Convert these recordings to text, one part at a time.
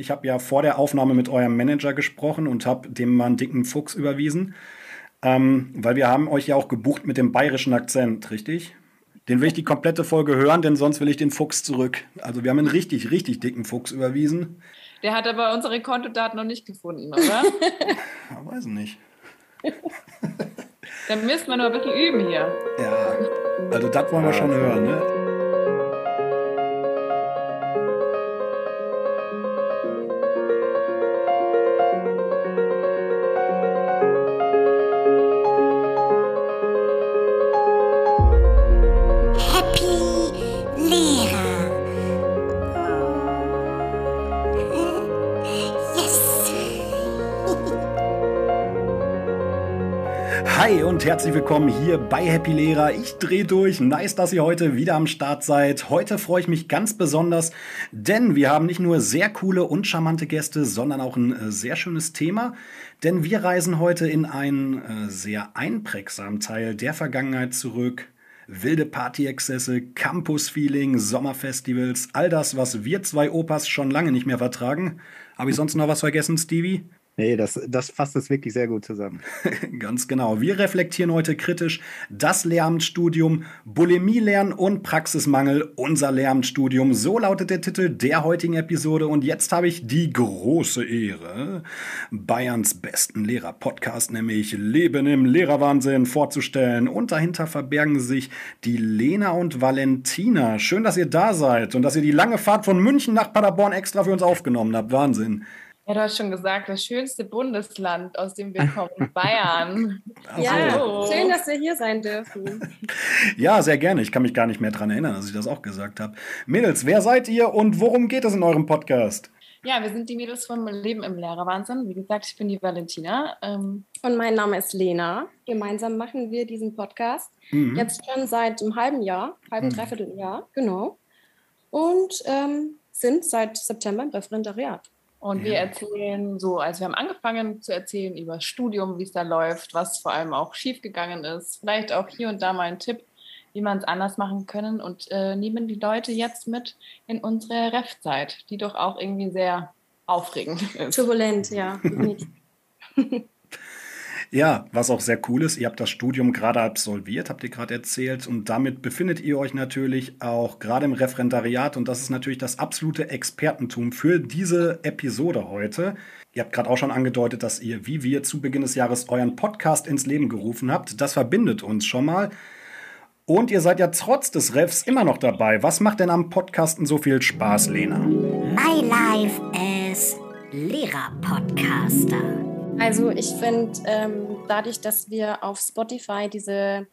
Ich habe ja vor der Aufnahme mit eurem Manager gesprochen und habe dem mal einen dicken Fuchs überwiesen. Ähm, weil wir haben euch ja auch gebucht mit dem bayerischen Akzent, richtig? Den will ich die komplette Folge hören, denn sonst will ich den Fuchs zurück. Also wir haben einen richtig, richtig dicken Fuchs überwiesen. Der hat aber unsere Kontodaten noch nicht gefunden, oder? ja, weiß nicht. Dann müssen wir nur ein bisschen üben hier. Ja, also das wollen wir schon hören, ne? Und herzlich willkommen hier bei Happy Lehrer. Ich drehe durch. Nice, dass ihr heute wieder am Start seid. Heute freue ich mich ganz besonders, denn wir haben nicht nur sehr coole und charmante Gäste, sondern auch ein äh, sehr schönes Thema. Denn wir reisen heute in einen äh, sehr einprägsamen Teil der Vergangenheit zurück. Wilde Party-Exzesse, Campus-Feeling, Sommerfestivals, all das, was wir zwei Opas schon lange nicht mehr vertragen. Habe ich sonst noch was vergessen, Stevie? Nee, das, das fasst es wirklich sehr gut zusammen. Ganz genau. Wir reflektieren heute kritisch das Lehramtsstudium, Bulimie lernen und Praxismangel, unser Lehramtsstudium. So lautet der Titel der heutigen Episode. Und jetzt habe ich die große Ehre, Bayerns besten Lehrer-Podcast, nämlich Leben im Lehrerwahnsinn, vorzustellen. Und dahinter verbergen sich die Lena und Valentina. Schön, dass ihr da seid und dass ihr die lange Fahrt von München nach Paderborn extra für uns aufgenommen habt. Wahnsinn. Ja, du hast schon gesagt, das schönste Bundesland, aus dem wir kommen, Bayern. ja, Hallo. schön, dass wir hier sein dürfen. Ja, sehr gerne. Ich kann mich gar nicht mehr daran erinnern, dass ich das auch gesagt habe. Mädels, wer seid ihr und worum geht es in eurem Podcast? Ja, wir sind die Mädels vom Leben im Lehrerwahnsinn. Wie gesagt, ich bin die Valentina. Ähm und mein Name ist Lena. Gemeinsam machen wir diesen Podcast. Mhm. Jetzt schon seit einem halben Jahr, halben, mhm. dreiviertel Jahr, genau. Und ähm, sind seit September im Referendariat. Und ja. wir erzählen so, also wir haben angefangen zu erzählen über das Studium, wie es da läuft, was vor allem auch schiefgegangen ist. Vielleicht auch hier und da mal ein Tipp, wie man es anders machen können und äh, nehmen die Leute jetzt mit in unsere Ref-Zeit, die doch auch irgendwie sehr aufregend ist. Turbulent, ja. Ja, was auch sehr cool ist, ihr habt das Studium gerade absolviert, habt ihr gerade erzählt, und damit befindet ihr euch natürlich auch gerade im Referendariat und das ist natürlich das absolute Expertentum für diese Episode heute. Ihr habt gerade auch schon angedeutet, dass ihr, wie wir zu Beginn des Jahres, euren Podcast ins Leben gerufen habt. Das verbindet uns schon mal. Und ihr seid ja trotz des Refs immer noch dabei. Was macht denn am Podcasten so viel Spaß, Lena? My Life as Lehrer-Podcaster. Also ich finde, ähm, dadurch, dass wir auf Spotify diese,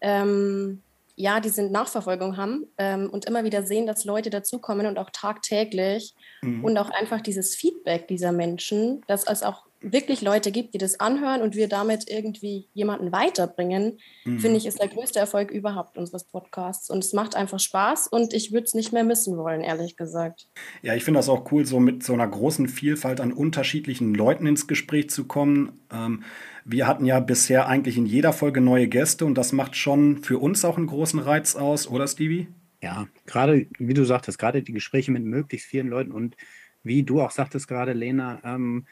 ähm, ja, diese Nachverfolgung haben ähm, und immer wieder sehen, dass Leute dazukommen und auch tagtäglich mhm. und auch einfach dieses Feedback dieser Menschen, dass es auch wirklich Leute gibt, die das anhören und wir damit irgendwie jemanden weiterbringen, mhm. finde ich, ist der größte Erfolg überhaupt unseres Podcasts. Und es macht einfach Spaß und ich würde es nicht mehr missen wollen, ehrlich gesagt. Ja, ich finde das auch cool, so mit so einer großen Vielfalt an unterschiedlichen Leuten ins Gespräch zu kommen. Ähm, wir hatten ja bisher eigentlich in jeder Folge neue Gäste und das macht schon für uns auch einen großen Reiz aus, oder Stevie? Ja, gerade, wie du sagtest, gerade die Gespräche mit möglichst vielen Leuten und wie du auch sagtest gerade, Lena, ähm,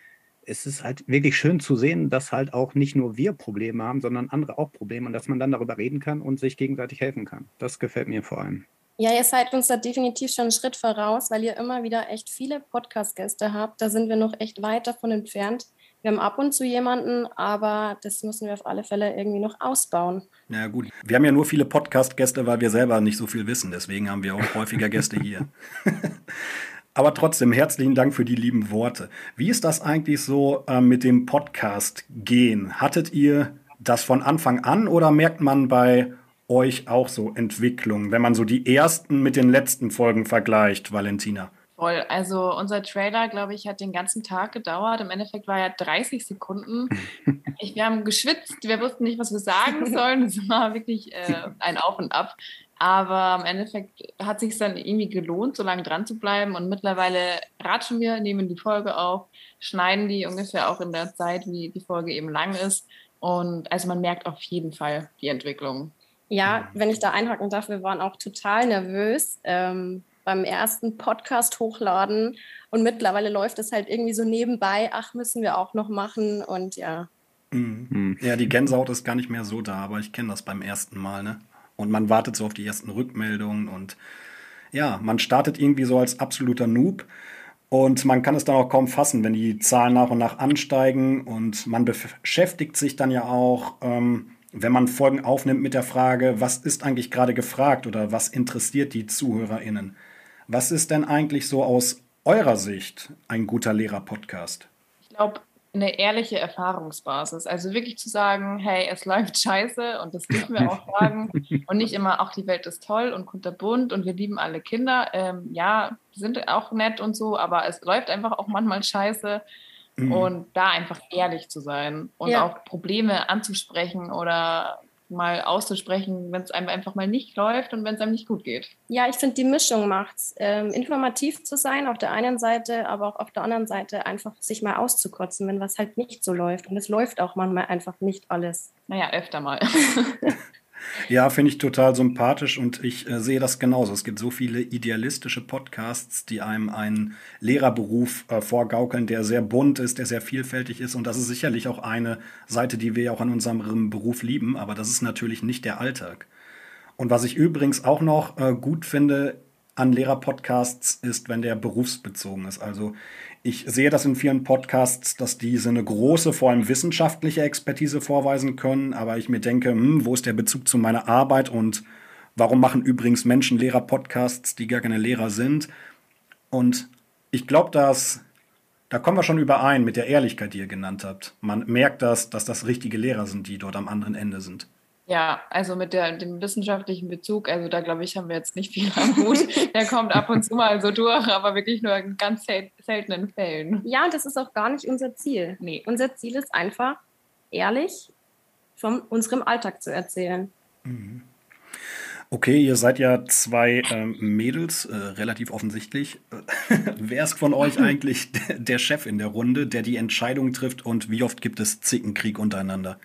es ist halt wirklich schön zu sehen, dass halt auch nicht nur wir Probleme haben, sondern andere auch Probleme und dass man dann darüber reden kann und sich gegenseitig helfen kann. Das gefällt mir vor allem. Ja, ihr seid uns da definitiv schon einen Schritt voraus, weil ihr immer wieder echt viele Podcast-Gäste habt. Da sind wir noch echt weit davon entfernt. Wir haben ab und zu jemanden, aber das müssen wir auf alle Fälle irgendwie noch ausbauen. Ja gut, wir haben ja nur viele Podcast-Gäste, weil wir selber nicht so viel wissen. Deswegen haben wir auch häufiger Gäste hier. Aber trotzdem herzlichen Dank für die lieben Worte. Wie ist das eigentlich so äh, mit dem Podcast gehen? Hattet ihr das von Anfang an oder merkt man bei euch auch so Entwicklung, wenn man so die ersten mit den letzten Folgen vergleicht, Valentina? Voll. Also unser Trailer, glaube ich, hat den ganzen Tag gedauert. Im Endeffekt war er 30 Sekunden. Ich, wir haben geschwitzt, wir wussten nicht, was wir sagen sollen. Es war wirklich äh, ein Auf und Ab. Aber im Endeffekt hat sich dann irgendwie gelohnt, so lange dran zu bleiben. Und mittlerweile ratschen wir, nehmen die Folge auf, schneiden die ungefähr auch in der Zeit, wie die Folge eben lang ist. Und also man merkt auf jeden Fall die Entwicklung. Ja, wenn ich da einhaken darf, wir waren auch total nervös. Ähm, beim ersten Podcast hochladen und mittlerweile läuft es halt irgendwie so nebenbei, ach, müssen wir auch noch machen und ja. Mhm. Ja, die Gänsehaut ist gar nicht mehr so da, aber ich kenne das beim ersten Mal, ne? Und man wartet so auf die ersten Rückmeldungen und ja, man startet irgendwie so als absoluter Noob und man kann es dann auch kaum fassen, wenn die Zahlen nach und nach ansteigen und man beschäftigt sich dann ja auch, ähm, wenn man Folgen aufnimmt mit der Frage, was ist eigentlich gerade gefragt oder was interessiert die ZuhörerInnen? Was ist denn eigentlich so aus eurer Sicht ein guter Lehrer-Podcast? Ich glaube, eine ehrliche Erfahrungsbasis. Also wirklich zu sagen, hey, es läuft scheiße und das dürfen wir auch sagen. und nicht immer, auch die Welt ist toll und kunterbunt und wir lieben alle Kinder. Ähm, ja, sind auch nett und so, aber es läuft einfach auch manchmal scheiße. Mhm. Und da einfach ehrlich zu sein und ja. auch Probleme anzusprechen oder mal auszusprechen, wenn es einem einfach mal nicht läuft und wenn es einem nicht gut geht. Ja, ich finde, die Mischung macht es. Ähm, informativ zu sein auf der einen Seite, aber auch auf der anderen Seite einfach sich mal auszukotzen, wenn was halt nicht so läuft. Und es läuft auch manchmal einfach nicht alles. Naja, öfter mal. Ja, finde ich total sympathisch und ich äh, sehe das genauso. Es gibt so viele idealistische Podcasts, die einem einen Lehrerberuf äh, vorgaukeln, der sehr bunt ist, der sehr vielfältig ist. Und das ist sicherlich auch eine Seite, die wir auch an unserem Beruf lieben, aber das ist natürlich nicht der Alltag. Und was ich übrigens auch noch äh, gut finde an Lehrerpodcasts ist, wenn der berufsbezogen ist. Also ich sehe das in vielen Podcasts, dass diese eine große, vor allem wissenschaftliche Expertise vorweisen können, aber ich mir denke, hm, wo ist der Bezug zu meiner Arbeit und warum machen übrigens Menschen Lehrer-Podcasts, die gar keine Lehrer sind? Und ich glaube, dass da kommen wir schon überein mit der Ehrlichkeit, die ihr genannt habt. Man merkt das, dass das richtige Lehrer sind, die dort am anderen Ende sind. Ja, also mit der, dem wissenschaftlichen Bezug, also da glaube ich, haben wir jetzt nicht viel am Hut. Der kommt ab und zu mal so durch, aber wirklich nur in ganz sel seltenen Fällen. Ja, und das ist auch gar nicht unser Ziel. Nee. Unser Ziel ist einfach, ehrlich von unserem Alltag zu erzählen. Mhm. Okay, ihr seid ja zwei ähm, Mädels, äh, relativ offensichtlich. Wer ist von euch eigentlich der Chef in der Runde, der die Entscheidung trifft und wie oft gibt es Zickenkrieg untereinander?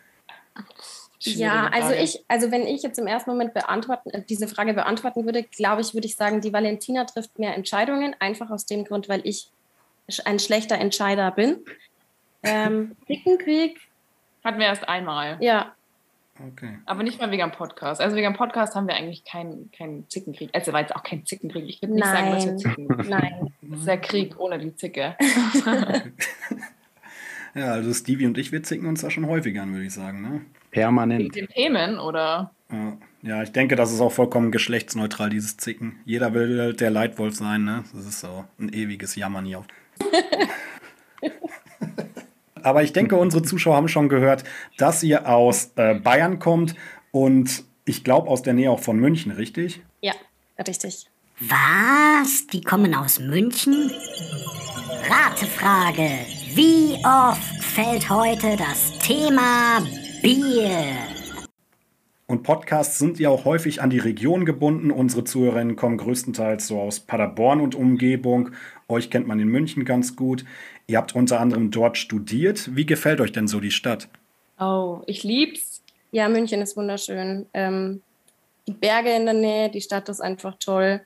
Ja, also ich, also wenn ich jetzt im ersten Moment beantworten, äh, diese Frage beantworten würde, glaube ich, würde ich sagen, die Valentina trifft mehr Entscheidungen, einfach aus dem Grund, weil ich ein schlechter Entscheider bin. Ähm, Dickenkrieg. Hatten wir erst einmal. Ja. Okay. Aber nicht mal wegen dem Podcast. Also wegen dem Podcast haben wir eigentlich keinen kein Zickenkrieg. Also war jetzt auch kein Zickenkrieg. Ich würde nicht Nein. sagen, dass wir Zicken. Nein. Das ist der Krieg ohne die Zicke. ja, also Stevie und ich, wir zicken uns da schon häufiger an, würde ich sagen. Ne? Permanent. Wegen den Themen, oder? Ja, ich denke, das ist auch vollkommen geschlechtsneutral, dieses Zicken. Jeder will der Leitwolf sein, ne? Das ist so ein ewiges Jammern hier. Aber ich denke, unsere Zuschauer haben schon gehört, dass ihr aus äh, Bayern kommt und ich glaube aus der Nähe auch von München, richtig? Ja, richtig. Was? Die kommen aus München? Ratefrage. Wie oft fällt heute das Thema Bier. Und Podcasts sind ja auch häufig an die Region gebunden. Unsere Zuhörerinnen kommen größtenteils so aus Paderborn und Umgebung. Euch kennt man in München ganz gut. Ihr habt unter anderem dort studiert. Wie gefällt euch denn so die Stadt? Oh, ich lieb's. Ja, München ist wunderschön. Ähm, die Berge in der Nähe, die Stadt ist einfach toll.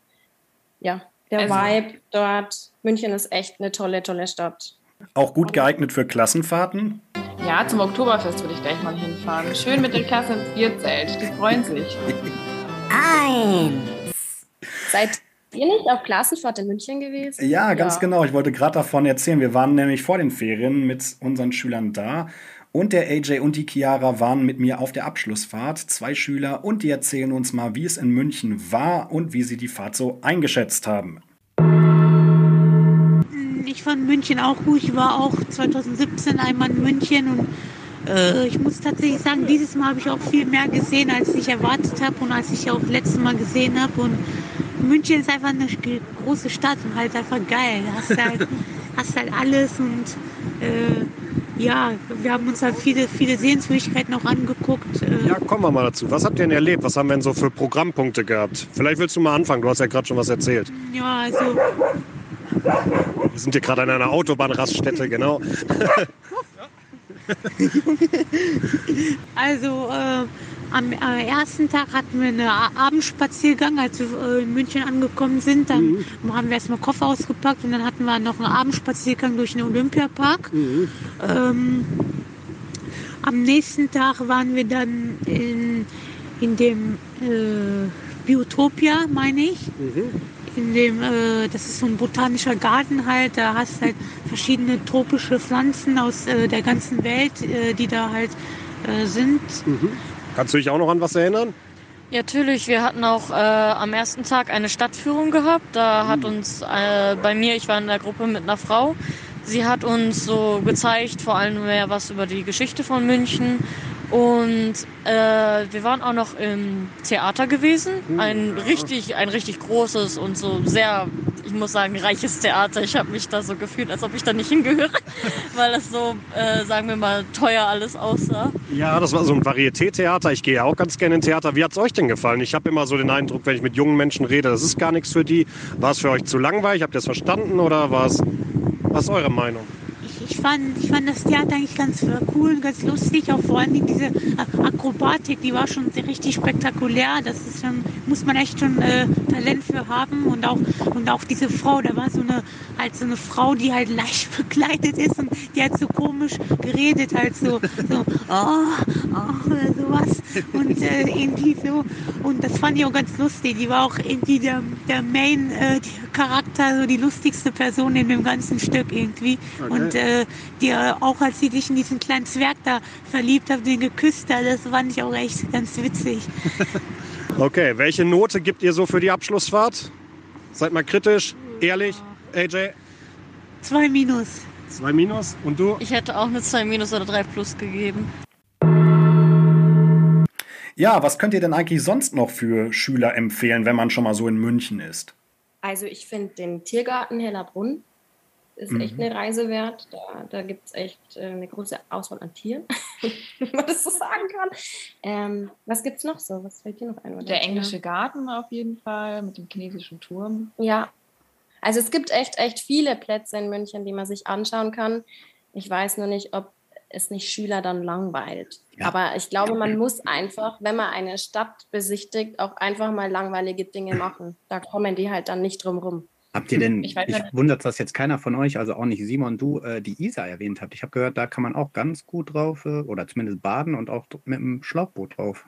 Ja, der also, Vibe dort. München ist echt eine tolle, tolle Stadt. Auch gut geeignet für Klassenfahrten? Ja, zum Oktoberfest würde ich gleich mal hinfahren. Schön mit der Klasse ins Bierzelt. Die freuen sich. Eins. Seid ihr nicht auf Klassenfahrt in München gewesen? Ja, ganz ja. genau. Ich wollte gerade davon erzählen. Wir waren nämlich vor den Ferien mit unseren Schülern da. Und der AJ und die Chiara waren mit mir auf der Abschlussfahrt. Zwei Schüler und die erzählen uns mal, wie es in München war und wie sie die Fahrt so eingeschätzt haben ich fand München auch gut. Ich war auch 2017 einmal in München und äh, ich muss tatsächlich sagen, dieses Mal habe ich auch viel mehr gesehen, als ich erwartet habe und als ich auch letztes Mal gesehen habe. Und München ist einfach eine große Stadt und halt einfach geil. Du hast halt, hast halt alles und äh, ja, wir haben uns halt viele, viele Sehenswürdigkeiten auch angeguckt. Äh. Ja, kommen wir mal dazu. Was habt ihr denn erlebt? Was haben wir denn so für Programmpunkte gehabt? Vielleicht willst du mal anfangen, du hast ja gerade schon was erzählt. Ja, also wir sind hier gerade an einer Autobahnraststätte, genau. also, äh, am äh, ersten Tag hatten wir einen Abendspaziergang, als wir äh, in München angekommen sind. Dann mhm. haben wir erstmal Koffer ausgepackt und dann hatten wir noch einen Abendspaziergang durch den Olympiapark. Mhm. Ähm, am nächsten Tag waren wir dann in, in dem äh, Biotopia, meine ich. Mhm. In dem, äh, das ist so ein botanischer Garten halt. Da hast halt verschiedene tropische Pflanzen aus äh, der ganzen Welt, äh, die da halt äh, sind. Mhm. Kannst du dich auch noch an was erinnern? Ja, natürlich. Wir hatten auch äh, am ersten Tag eine Stadtführung gehabt. Da hat mhm. uns äh, bei mir, ich war in der Gruppe mit einer Frau, sie hat uns so gezeigt, vor allem mehr was über die Geschichte von München, und äh, wir waren auch noch im Theater gewesen. Hm, ein richtig, ein richtig großes und so sehr, ich muss sagen, reiches Theater. Ich habe mich da so gefühlt, als ob ich da nicht hingehöre, weil es so, äh, sagen wir mal, teuer alles aussah. Ja, das war so ein Varieté-Theater. Ich gehe auch ganz gerne in Theater. Wie hat es euch denn gefallen? Ich habe immer so den Eindruck, wenn ich mit jungen Menschen rede, das ist gar nichts für die. War es für euch zu langweilig? Habt ihr es verstanden oder war es, was ist eure Meinung? ich fand, ich fand das Theater eigentlich ganz cool und ganz lustig. Auch vor allem diese Akrobatik, die war schon richtig spektakulär. Das ist schon, muss man echt schon äh, Talent für haben. Und auch, und auch diese Frau, da war so eine, halt so eine Frau, die halt leicht bekleidet ist und die hat so komisch geredet, halt so, so, oh, oh, oder sowas. Und äh, irgendwie so. Und das fand ich auch ganz lustig. Die war auch irgendwie der, der Main-Charakter, äh, so die lustigste Person in dem ganzen Stück irgendwie. Okay. Und äh, äh, die auch als sie sich in diesen kleinen Zwerg da verliebt hat, den geküsst hat, das fand ich auch echt ganz witzig. okay, welche Note gibt ihr so für die Abschlussfahrt? Seid mal kritisch, ehrlich, AJ? Zwei Minus. Zwei Minus und du? Ich hätte auch eine zwei Minus oder drei Plus gegeben. Ja, was könnt ihr denn eigentlich sonst noch für Schüler empfehlen, wenn man schon mal so in München ist? Also ich finde den Tiergarten Hellerbrunn ist mhm. echt eine Reise wert. Da, da gibt es echt äh, eine große Auswahl an Tieren, wenn man das so sagen kann. Ähm, was gibt es noch so? Was fällt dir noch ein? Der englische Garten auf jeden Fall mit dem chinesischen Turm. Ja, also es gibt echt, echt viele Plätze in München, die man sich anschauen kann. Ich weiß nur nicht, ob es nicht Schüler dann langweilt. Ja. Aber ich glaube, man muss einfach, wenn man eine Stadt besichtigt, auch einfach mal langweilige Dinge machen. Da kommen die halt dann nicht drum rum. Habt ihr denn, ich, ich wundert, dass jetzt keiner von euch, also auch nicht Simon, du, äh, die Isar erwähnt habt. Ich habe gehört, da kann man auch ganz gut drauf äh, oder zumindest baden und auch mit dem Schlauchboot drauf.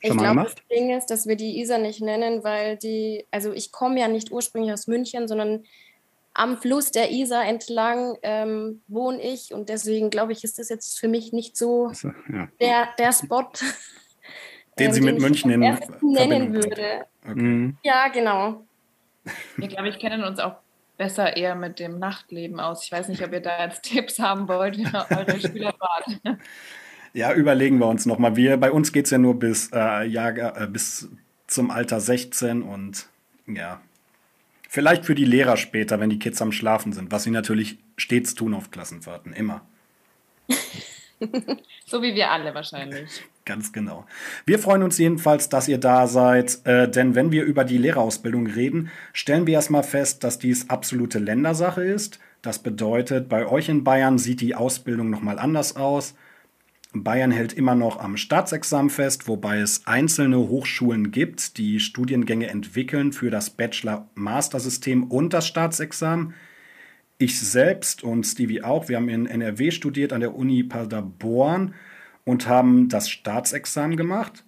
Schon ich glaube, das Ding ist, dass wir die Isar nicht nennen, weil die, also ich komme ja nicht ursprünglich aus München, sondern am Fluss der Isar entlang ähm, wohne ich und deswegen glaube ich, ist das jetzt für mich nicht so, also, ja. der, der Spot, den sie ähm, mit München in nennen würde. Okay. Ja, genau. Wir, glaube ich, kennen uns auch besser eher mit dem Nachtleben aus. Ich weiß nicht, ob ihr da jetzt Tipps haben wollt, wie eure Spieler waren. Ja, überlegen wir uns nochmal. bei uns geht es ja nur bis, äh, Jahr, äh, bis zum Alter 16 und ja, vielleicht für die Lehrer später, wenn die Kids am Schlafen sind, was sie natürlich stets tun auf Klassenfahrten, immer. so wie wir alle wahrscheinlich. Ganz genau. Wir freuen uns jedenfalls, dass ihr da seid, äh, denn wenn wir über die Lehrerausbildung reden, stellen wir erstmal fest, dass dies absolute Ländersache ist. Das bedeutet, bei euch in Bayern sieht die Ausbildung nochmal anders aus. Bayern hält immer noch am Staatsexamen fest, wobei es einzelne Hochschulen gibt, die Studiengänge entwickeln für das Bachelor-Master-System und das Staatsexamen. Ich selbst und Stevie auch, wir haben in NRW studiert an der Uni Paderborn und haben das Staatsexamen gemacht.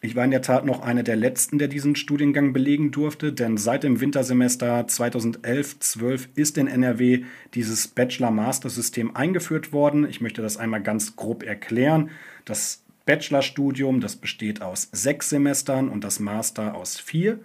Ich war in der Tat noch einer der letzten, der diesen Studiengang belegen durfte, denn seit dem Wintersemester 2011-12 ist in NRW dieses Bachelor-Master-System eingeführt worden. Ich möchte das einmal ganz grob erklären. Das Bachelorstudium, das besteht aus sechs Semestern und das Master aus vier.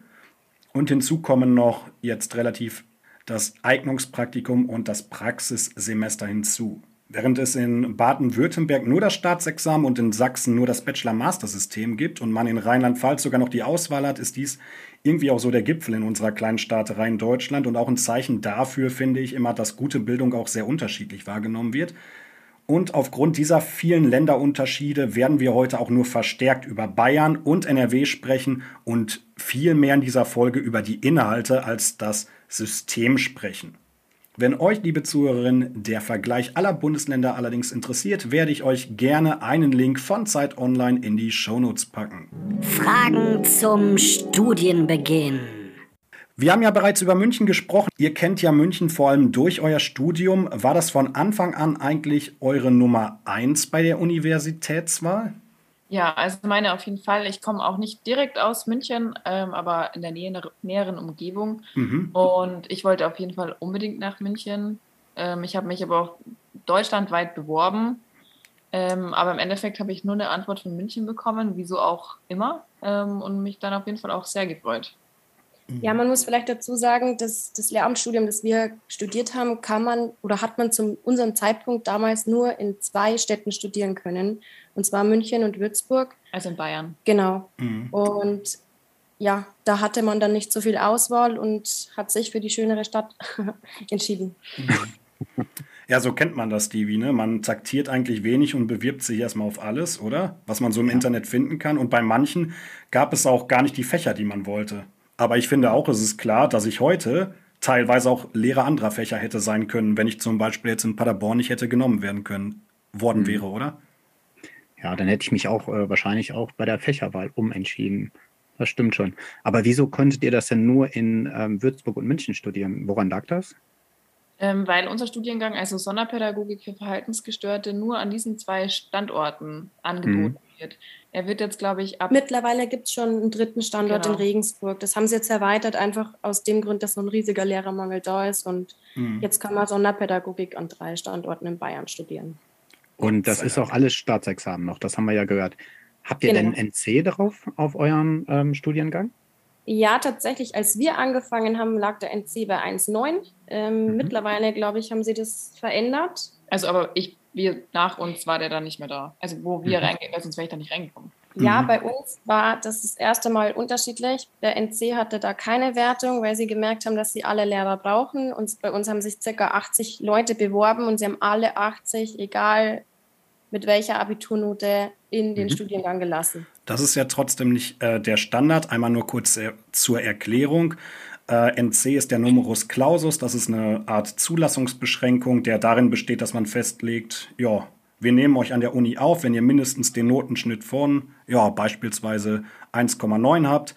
Und hinzu kommen noch jetzt relativ das Eignungspraktikum und das Praxissemester hinzu. Während es in Baden-Württemberg nur das Staatsexamen und in Sachsen nur das Bachelor-Master-System gibt und man in Rheinland-Pfalz sogar noch die Auswahl hat, ist dies irgendwie auch so der Gipfel in unserer kleinen Staaterei in Deutschland und auch ein Zeichen dafür, finde ich immer, dass gute Bildung auch sehr unterschiedlich wahrgenommen wird. Und aufgrund dieser vielen Länderunterschiede werden wir heute auch nur verstärkt über Bayern und NRW sprechen und viel mehr in dieser Folge über die Inhalte als das System sprechen. Wenn euch, liebe Zuhörerinnen, der Vergleich aller Bundesländer allerdings interessiert, werde ich euch gerne einen Link von Zeit Online in die Shownotes packen. Fragen zum Studienbeginn. Wir haben ja bereits über München gesprochen. Ihr kennt ja München vor allem durch euer Studium. War das von Anfang an eigentlich eure Nummer eins bei der Universitätswahl? Ja, also meine auf jeden Fall. Ich komme auch nicht direkt aus München, ähm, aber in der nähe, näheren Umgebung. Mhm. Und ich wollte auf jeden Fall unbedingt nach München. Ähm, ich habe mich aber auch deutschlandweit beworben. Ähm, aber im Endeffekt habe ich nur eine Antwort von München bekommen, wieso auch immer. Ähm, und mich dann auf jeden Fall auch sehr gefreut. Ja, man muss vielleicht dazu sagen, dass das Lehramtsstudium, das wir studiert haben, kann man oder hat man zu unserem Zeitpunkt damals nur in zwei Städten studieren können, und zwar München und Würzburg. Also in Bayern. Genau. Mhm. Und ja, da hatte man dann nicht so viel Auswahl und hat sich für die schönere Stadt entschieden. Ja, so kennt man das, Stevie. Ne? Man taktiert eigentlich wenig und bewirbt sich erstmal auf alles, oder? Was man so im ja. Internet finden kann. Und bei manchen gab es auch gar nicht die Fächer, die man wollte. Aber ich finde auch, es ist klar, dass ich heute teilweise auch Lehrer anderer Fächer hätte sein können, wenn ich zum Beispiel jetzt in Paderborn nicht hätte genommen werden können, worden mhm. wäre, oder? Ja, dann hätte ich mich auch äh, wahrscheinlich auch bei der Fächerwahl umentschieden. Das stimmt schon. Aber wieso konntet ihr das denn nur in ähm, Würzburg und München studieren? Woran lag das? Ähm, weil unser Studiengang, also Sonderpädagogik für Verhaltensgestörte, nur an diesen zwei Standorten angeboten mhm. wird. Er wird jetzt, glaube ich, ab. Mittlerweile gibt es schon einen dritten Standort genau. in Regensburg. Das haben sie jetzt erweitert, einfach aus dem Grund, dass so ein riesiger Lehrermangel da ist. Und mhm. jetzt kann man Sonderpädagogik an drei Standorten in Bayern studieren. Und das ist auch alles Staatsexamen noch, das haben wir ja gehört. Habt ihr genau. denn NC darauf auf euren ähm, Studiengang? Ja, tatsächlich. Als wir angefangen haben, lag der NC bei 1,9. Ähm, mhm. Mittlerweile, glaube ich, haben sie das verändert. Also, aber ich wir, nach uns war der dann nicht mehr da. Also wo wir mhm. reingehen, sonst wäre ich da nicht reingekommen. Ja, mhm. bei uns war das das erste Mal unterschiedlich. Der NC hatte da keine Wertung, weil sie gemerkt haben, dass sie alle Lehrer brauchen. Und bei uns haben sich circa 80 Leute beworben und sie haben alle 80, egal mit welcher Abiturnote, in den mhm. Studiengang gelassen. Das ist ja trotzdem nicht äh, der Standard. Einmal nur kurz äh, zur Erklärung. Äh, NC ist der Numerus Clausus, das ist eine Art Zulassungsbeschränkung, der darin besteht, dass man festlegt, ja, wir nehmen euch an der Uni auf, wenn ihr mindestens den Notenschnitt von, ja, beispielsweise 1,9 habt.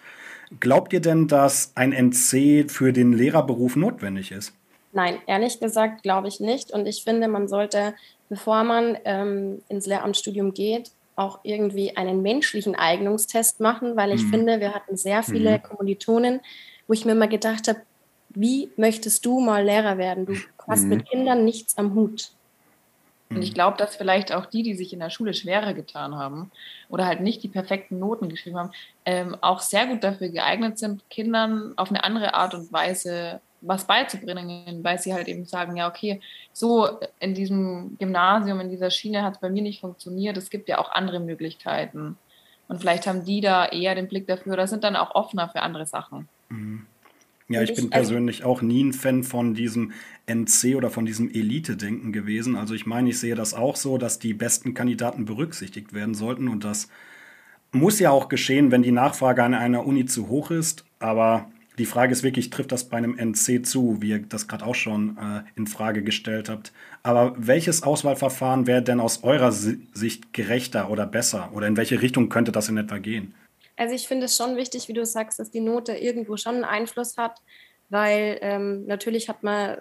Glaubt ihr denn, dass ein NC für den Lehrerberuf notwendig ist? Nein, ehrlich gesagt glaube ich nicht. Und ich finde, man sollte, bevor man ähm, ins Lehramtsstudium geht, auch irgendwie einen menschlichen Eignungstest machen, weil ich mhm. finde, wir hatten sehr viele mhm. Kommilitonen, wo ich mir mal gedacht habe, wie möchtest du mal Lehrer werden? Du hast mhm. mit Kindern nichts am Hut. Und ich glaube, dass vielleicht auch die, die sich in der Schule schwerer getan haben oder halt nicht die perfekten Noten geschrieben haben, ähm, auch sehr gut dafür geeignet sind, Kindern auf eine andere Art und Weise was beizubringen, weil sie halt eben sagen, ja, okay, so in diesem Gymnasium, in dieser Schiene hat es bei mir nicht funktioniert, es gibt ja auch andere Möglichkeiten. Und vielleicht haben die da eher den Blick dafür oder sind dann auch offener für andere Sachen. Mhm. Ja, ich bin also persönlich auch nie ein Fan von diesem NC oder von diesem Elite-Denken gewesen. Also ich meine, ich sehe das auch so, dass die besten Kandidaten berücksichtigt werden sollten und das muss ja auch geschehen, wenn die Nachfrage an einer Uni zu hoch ist. Aber die Frage ist wirklich, trifft das bei einem NC zu, wie ihr das gerade auch schon äh, in Frage gestellt habt. Aber welches Auswahlverfahren wäre denn aus eurer Sicht gerechter oder besser? Oder in welche Richtung könnte das in etwa gehen? Also ich finde es schon wichtig, wie du sagst, dass die Note irgendwo schon einen Einfluss hat, weil ähm, natürlich hat man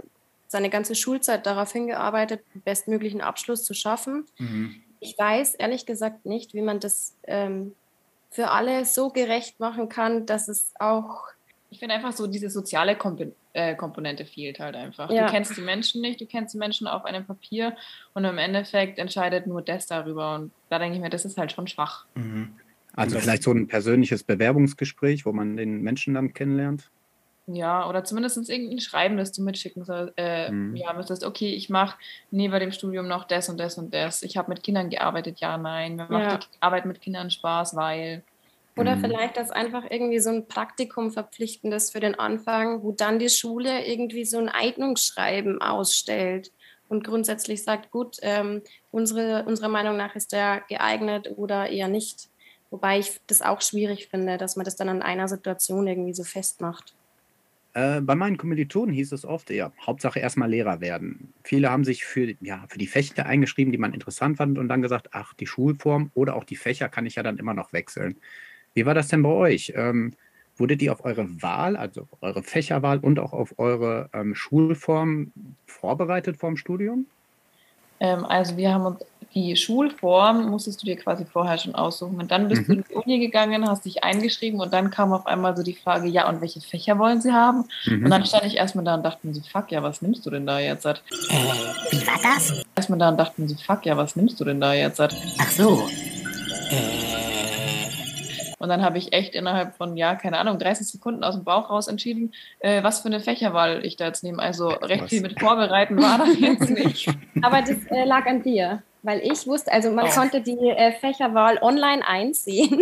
seine ganze Schulzeit darauf hingearbeitet, den bestmöglichen Abschluss zu schaffen. Mhm. Ich weiß ehrlich gesagt nicht, wie man das ähm, für alle so gerecht machen kann, dass es auch. Ich finde einfach so, diese soziale Komp äh, Komponente fehlt halt einfach. Ja. Du kennst die Menschen nicht, du kennst die Menschen auf einem Papier und im Endeffekt entscheidet nur das darüber. Und da denke ich mir, das ist halt schon schwach. Mhm. Also vielleicht so ein persönliches Bewerbungsgespräch, wo man den Menschen dann kennenlernt? Ja, oder zumindest irgendein Schreiben, das du mitschicken soll, äh, mhm. ja, müsstest, okay, ich mache neben dem Studium noch das und das und das. Ich habe mit Kindern gearbeitet, ja, nein. Mir macht ja. die Arbeit mit Kindern Spaß, weil. Oder mhm. vielleicht das einfach irgendwie so ein Praktikum verpflichtendes für den Anfang, wo dann die Schule irgendwie so ein Eignungsschreiben ausstellt und grundsätzlich sagt, gut, ähm, unsere, unserer Meinung nach ist der geeignet oder eher nicht. Wobei ich das auch schwierig finde, dass man das dann an einer Situation irgendwie so festmacht. Äh, bei meinen Kommilitonen hieß es oft, ja, Hauptsache erstmal Lehrer werden. Viele haben sich für, ja, für die Fächer eingeschrieben, die man interessant fand und dann gesagt, ach, die Schulform oder auch die Fächer kann ich ja dann immer noch wechseln. Wie war das denn bei euch? Ähm, wurdet ihr auf eure Wahl, also auf eure Fächerwahl und auch auf eure ähm, Schulform vorbereitet vorm Studium? Ähm, also wir haben uns die Schulform musstest du dir quasi vorher schon aussuchen. Und dann bist Mhm. du in die Uni gegangen, hast dich eingeschrieben und dann kam auf einmal so die Frage, ja, und welche Fächer wollen sie haben? Und Mhm. dann stand ich erstmal da und dachte mir so, fuck, ja, was nimmst du denn da jetzt? Äh, wie war das? Erstmal da und dachte mir so, fuck, ja, was nimmst du denn da jetzt? Ach so. Und dann habe ich echt innerhalb von, ja, keine Ahnung, 30 Sekunden aus dem Bauch raus entschieden, äh, was für eine Fächerwahl ich da jetzt nehme. Also recht Was? viel mit Vorbereiten war da jetzt nicht. Aber das äh, lag an dir, weil ich wusste, also man Oh. konnte die äh, Fächerwahl online einsehen.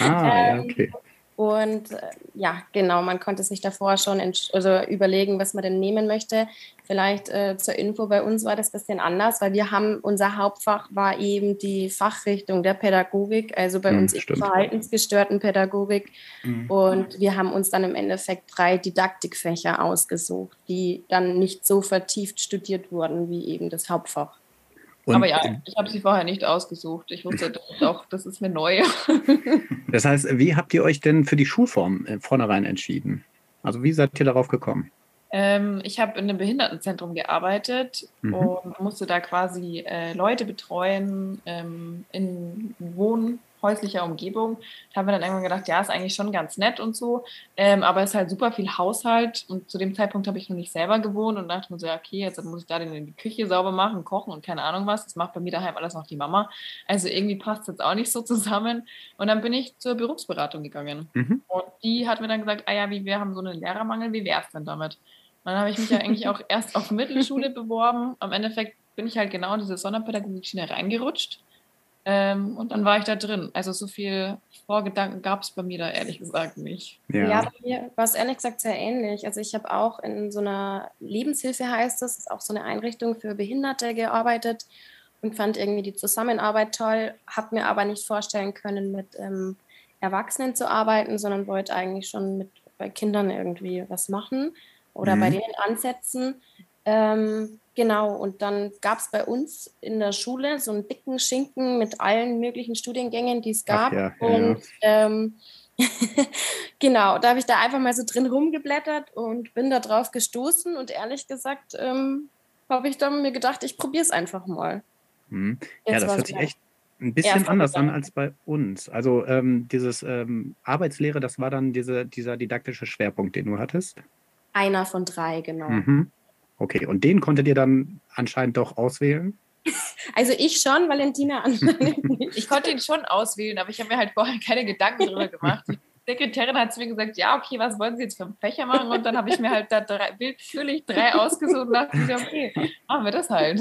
Ah, Ähm, okay. Und äh, ja, genau, man konnte sich davor schon also überlegen, was man denn nehmen möchte. Vielleicht äh, zur Info, bei uns war das ein bisschen anders, weil wir haben, unser Hauptfach war eben die Fachrichtung der Pädagogik, also bei Hm, uns stimmt. verhaltensgestörten Pädagogik. Mhm. Und wir haben uns dann im Endeffekt drei Didaktikfächer ausgesucht, die dann nicht so vertieft studiert wurden wie eben das Hauptfach. Und, Aber ja, ich habe sie vorher nicht ausgesucht. Ich wusste auch, das ist mir neu. Das heißt, wie habt ihr euch denn für die Schulform äh, vornherein entschieden? Also wie seid ihr darauf gekommen? Ähm, ich habe in einem Behindertenzentrum gearbeitet Mhm. und musste da quasi äh, Leute betreuen ähm, in wohnhäuslicher Umgebung. Da haben wir dann irgendwann gedacht, ja, ist eigentlich schon ganz nett und so, ähm, aber es ist halt super viel Haushalt und zu dem Zeitpunkt habe ich noch nicht selber gewohnt und dachte mir so, ja, okay, jetzt muss ich da in die Küche sauber machen, kochen und keine Ahnung was. Das macht bei mir daheim alles noch die Mama. Also irgendwie passt es jetzt auch nicht so zusammen. Und dann bin ich zur Berufsberatung gegangen. Mhm. Und die hat mir dann gesagt, ah ja, wie, wir haben so einen Lehrermangel, wie wäre es denn damit? Und dann habe ich mich ja eigentlich auch erst auf Mittelschule beworben. Am Endeffekt bin ich halt genau in diese Sonderpädagogik-Schiene reingerutscht. Ähm, und dann war ich da drin. Also so viel Vorgedanken gab es bei mir da ehrlich gesagt nicht. Ja, bei mir war es ehrlich gesagt sehr ähnlich. Also ich habe auch in so einer Lebenshilfe heißt es, ist auch so eine Einrichtung für Behinderte gearbeitet und fand irgendwie die Zusammenarbeit toll, habe mir aber nicht vorstellen können, mit ähm, Erwachsenen zu arbeiten, sondern wollte eigentlich schon mit bei Kindern irgendwie was machen oder bei Mhm. denen ansetzen. Ähm, genau, und dann gab es bei uns in der Schule so einen dicken Schinken mit allen möglichen Studiengängen, die es gab. ja, ja, und ähm, genau, da habe ich da einfach mal so drin rumgeblättert und bin da drauf gestoßen und ehrlich gesagt ähm, habe ich dann mir gedacht, ich probiere es einfach mal. Mhm. Ja, Jetzt das hört sich echt ein bisschen anders an als bei uns. Also ähm, dieses ähm, Arbeitslehre, das war dann diese, dieser didaktische Schwerpunkt, den du hattest. Einer von drei, genau. Mhm. Okay, und den konntet ihr dann anscheinend doch auswählen? Also ich schon, Valentina. Ich konnte ihn schon auswählen, aber ich habe mir halt vorher keine Gedanken darüber gemacht. Die Sekretärin hat zu mir gesagt, ja, okay, was wollen Sie jetzt für einen Fächer machen? Und dann habe ich mir halt da drei, willkürlich drei ausgesucht und dachte mir, okay, machen wir das halt.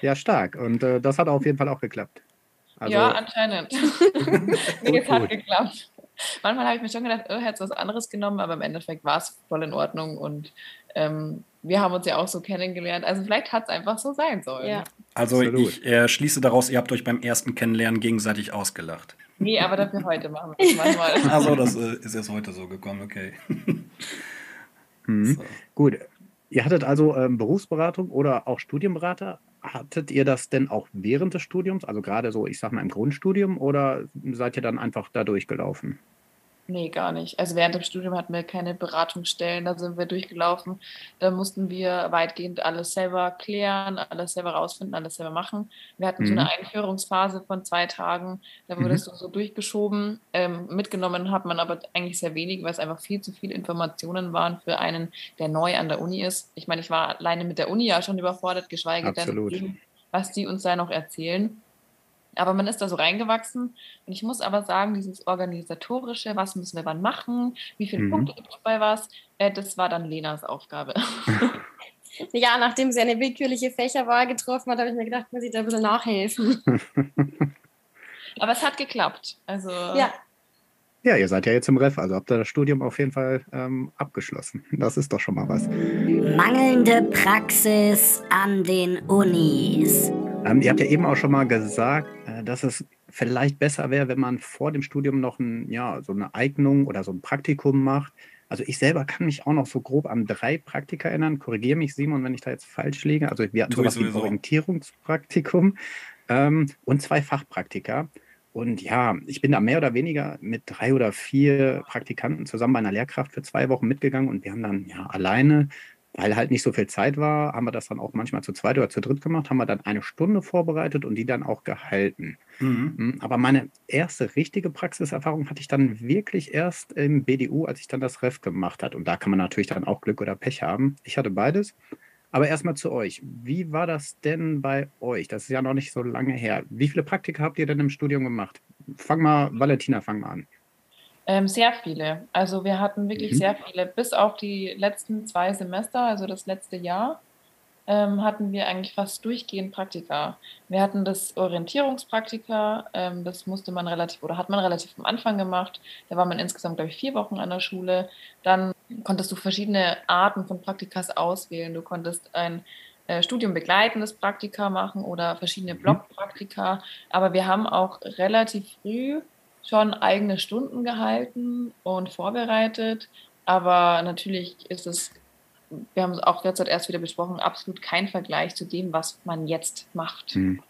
Ja, stark. Und äh, das hat auf jeden Fall auch geklappt. Also, ja, anscheinend. nee, Gut, es hat gut. geklappt. Manchmal habe ich mir schon gedacht, oh, hätte was anderes genommen, aber im Endeffekt war es voll in Ordnung und ähm, wir haben uns ja auch so kennengelernt. Also vielleicht hat es einfach so sein sollen. Ja. Also Absolut. ich äh, schließe daraus, ihr habt euch beim ersten Kennenlernen gegenseitig ausgelacht. Nee, aber dafür heute machen wir es manchmal. Also das äh, ist erst heute so gekommen, okay. mhm. So. gut. Ihr hattet also ähm, Berufsberatung oder auch Studienberater. Hattet ihr das denn auch während des Studiums, also gerade so, ich sag mal, im Grundstudium, oder seid ihr dann einfach da durchgelaufen? Nee, gar nicht. Also während dem Studium hatten wir keine Beratungsstellen, da sind wir durchgelaufen. Da mussten wir weitgehend alles selber klären, alles selber rausfinden, alles selber machen. Wir hatten so Mhm. eine Einführungsphase von zwei Tagen, da wurde Mhm. es so, so durchgeschoben. Ähm, mitgenommen hat man aber eigentlich sehr wenig, weil es einfach viel zu viele Informationen waren für einen, der neu an der Uni ist. Ich meine, ich war alleine mit der Uni ja schon überfordert, geschweige Absolut. denn, was die uns da noch erzählen. Aber man ist da so reingewachsen. Und ich muss aber sagen, dieses Organisatorische, was müssen wir wann machen, wie viele Mhm. Punkte gibt es bei was, äh, das war dann Lenas Aufgabe. Ja, nachdem sie eine willkürliche Fächerwahl getroffen hat, habe ich mir gedacht, muss ich da ein bisschen nachhelfen. Aber es hat geklappt. Also Ja, Ja, ihr seid ja jetzt im Ref, also habt ihr das Studium auf jeden Fall ähm, abgeschlossen. Das ist doch schon mal was. Mangelnde Praxis an den Unis. Ähm, ihr habt ja eben auch schon mal gesagt, dass es vielleicht besser wäre, wenn man vor dem Studium noch ein, ja, so eine Eignung oder so ein Praktikum macht. Also ich selber kann mich auch noch so grob an drei Praktika erinnern. Korrigiere mich, Simon, wenn ich da jetzt falsch liege. Also wir hatten sowas wie ein. Orientierungspraktikum ähm, und zwei Fachpraktika. Und ja, ich bin da mehr oder weniger mit drei oder vier Praktikanten zusammen bei einer Lehrkraft für zwei Wochen mitgegangen und wir haben dann ja alleine, weil halt nicht so viel Zeit war, haben wir das dann auch manchmal zu zweit oder zu dritt gemacht, haben wir dann eine Stunde vorbereitet und die dann auch gehalten. Mhm. Mm, Aber meine erste richtige Praxiserfahrung hatte ich dann wirklich erst im BDU, als ich dann das Ref gemacht hat. Und da kann man natürlich dann auch Glück oder Pech haben. Ich hatte beides. Aber erstmal zu euch. Wie war das denn bei euch? Das ist ja noch nicht so lange her. Wie viele Praktika habt ihr denn im Studium gemacht? Fang mal, Valentina, fang mal an. Ähm, sehr viele. Also wir hatten wirklich Mhm. sehr viele. Bis auf die letzten zwei Semester, also das letzte Jahr, ähm, hatten wir eigentlich fast durchgehend Praktika. Wir hatten das Orientierungspraktika, ähm, das musste man relativ oder hat man relativ am Anfang gemacht. Da war man insgesamt, glaube ich, vier Wochen an der Schule. Dann konntest du verschiedene Arten von Praktikas auswählen. Du konntest ein äh, studiumbegleitendes Praktika machen oder verschiedene Blockpraktika. Aber wir haben auch relativ früh schon eigene Stunden gehalten und vorbereitet. Aber natürlich ist es, wir haben es auch derzeit erst wieder besprochen, absolut kein Vergleich zu dem, was man jetzt macht. Hm.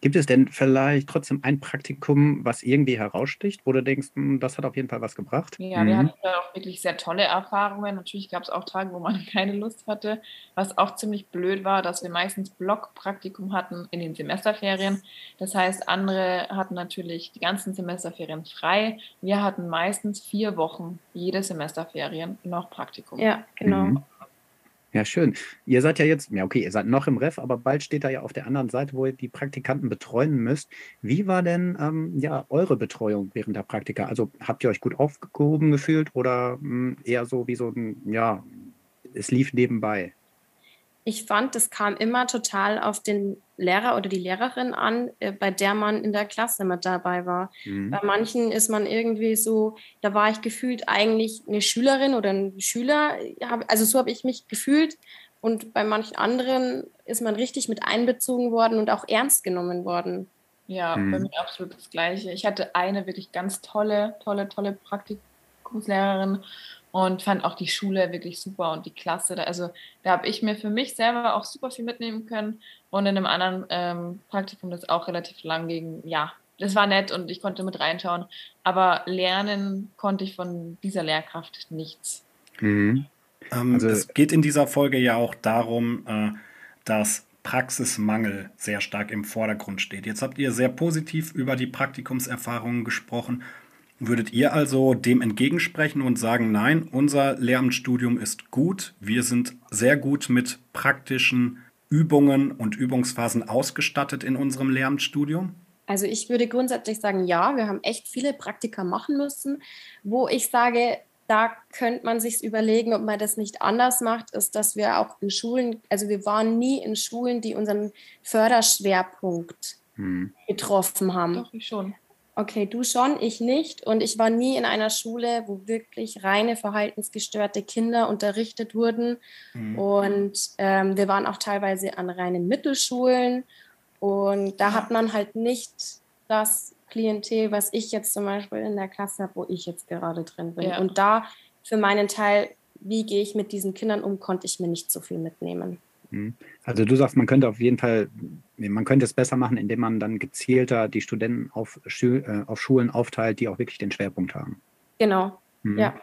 Gibt es denn vielleicht trotzdem ein Praktikum, was irgendwie heraussticht, wo du denkst, hm, das hat auf jeden Fall was gebracht? Ja, Mhm. wir hatten da auch wirklich sehr tolle Erfahrungen. Natürlich gab es auch Tage, wo man keine Lust hatte. Was auch ziemlich blöd war, dass wir meistens Blockpraktikum hatten in den Semesterferien. Das heißt, andere hatten natürlich die ganzen Semesterferien frei. Wir hatten meistens vier Wochen jede Semesterferien noch Praktikum. Ja, genau. Mhm. Ja, schön. Ihr seid ja jetzt, ja okay, ihr seid noch im Ref, aber bald steht da ja auf der anderen Seite, wo ihr die Praktikanten betreuen müsst. Wie war denn ähm, ja eure Betreuung während der Praktika? Also habt ihr euch gut aufgehoben gefühlt oder mh, eher so wie so ein, ja, es lief nebenbei? Ich fand, es kam immer total auf den Lehrer oder die Lehrerin an, äh, bei der man in der Klasse mit dabei war. Mhm. Bei manchen ist man irgendwie so, da war ich gefühlt eigentlich eine Schülerin oder ein Schüler, also so habe ich mich gefühlt. Und bei manchen anderen ist man richtig mit einbezogen worden und auch ernst genommen worden. Ja, Mhm. bei mir absolut das Gleiche. Ich hatte eine wirklich ganz tolle, tolle, tolle Praktikumslehrerin und fand auch die Schule wirklich super und die Klasse. Da, also da habe ich mir für mich selber auch super viel mitnehmen können und in einem anderen ähm, Praktikum, das auch relativ lang ging, ja, das war nett und ich konnte mit reinschauen, aber lernen konnte ich von dieser Lehrkraft nichts. Mhm. Ähm, Also- es geht in dieser Folge ja auch darum, äh, dass Praxismangel sehr stark im Vordergrund steht. Jetzt habt ihr sehr positiv über die Praktikumserfahrungen gesprochen. Würdet ihr also dem entgegensprechen und sagen, nein, unser Lehramtsstudium ist gut, wir sind sehr gut mit praktischen Übungen und Übungsphasen ausgestattet in unserem Lehramtsstudium? Also ich würde grundsätzlich sagen, ja, wir haben echt viele Praktika machen müssen. Wo ich sage, da könnte man sich überlegen, ob man das nicht anders macht, ist, dass wir auch in Schulen, also wir waren nie in Schulen, die unseren Förderschwerpunkt Mhm. getroffen haben. Doch, ich schon. Okay, du schon, ich nicht. Und ich war nie in einer Schule, wo wirklich reine verhaltensgestörte Kinder unterrichtet wurden. Mhm. Und ähm, wir waren auch teilweise an reinen Mittelschulen. Und da hat man halt nicht das Klientel, was ich jetzt zum Beispiel in der Klasse habe, wo ich jetzt gerade drin bin. Ja. Und da für meinen Teil, wie gehe ich mit diesen Kindern um, konnte ich mir nicht so viel mitnehmen. Mhm. Also du sagst, man könnte auf jeden Fall, man könnte es besser machen, indem man dann gezielter die Studenten auf, äh, auf Schulen aufteilt, die auch wirklich den Schwerpunkt haben. Genau, Mhm. ja.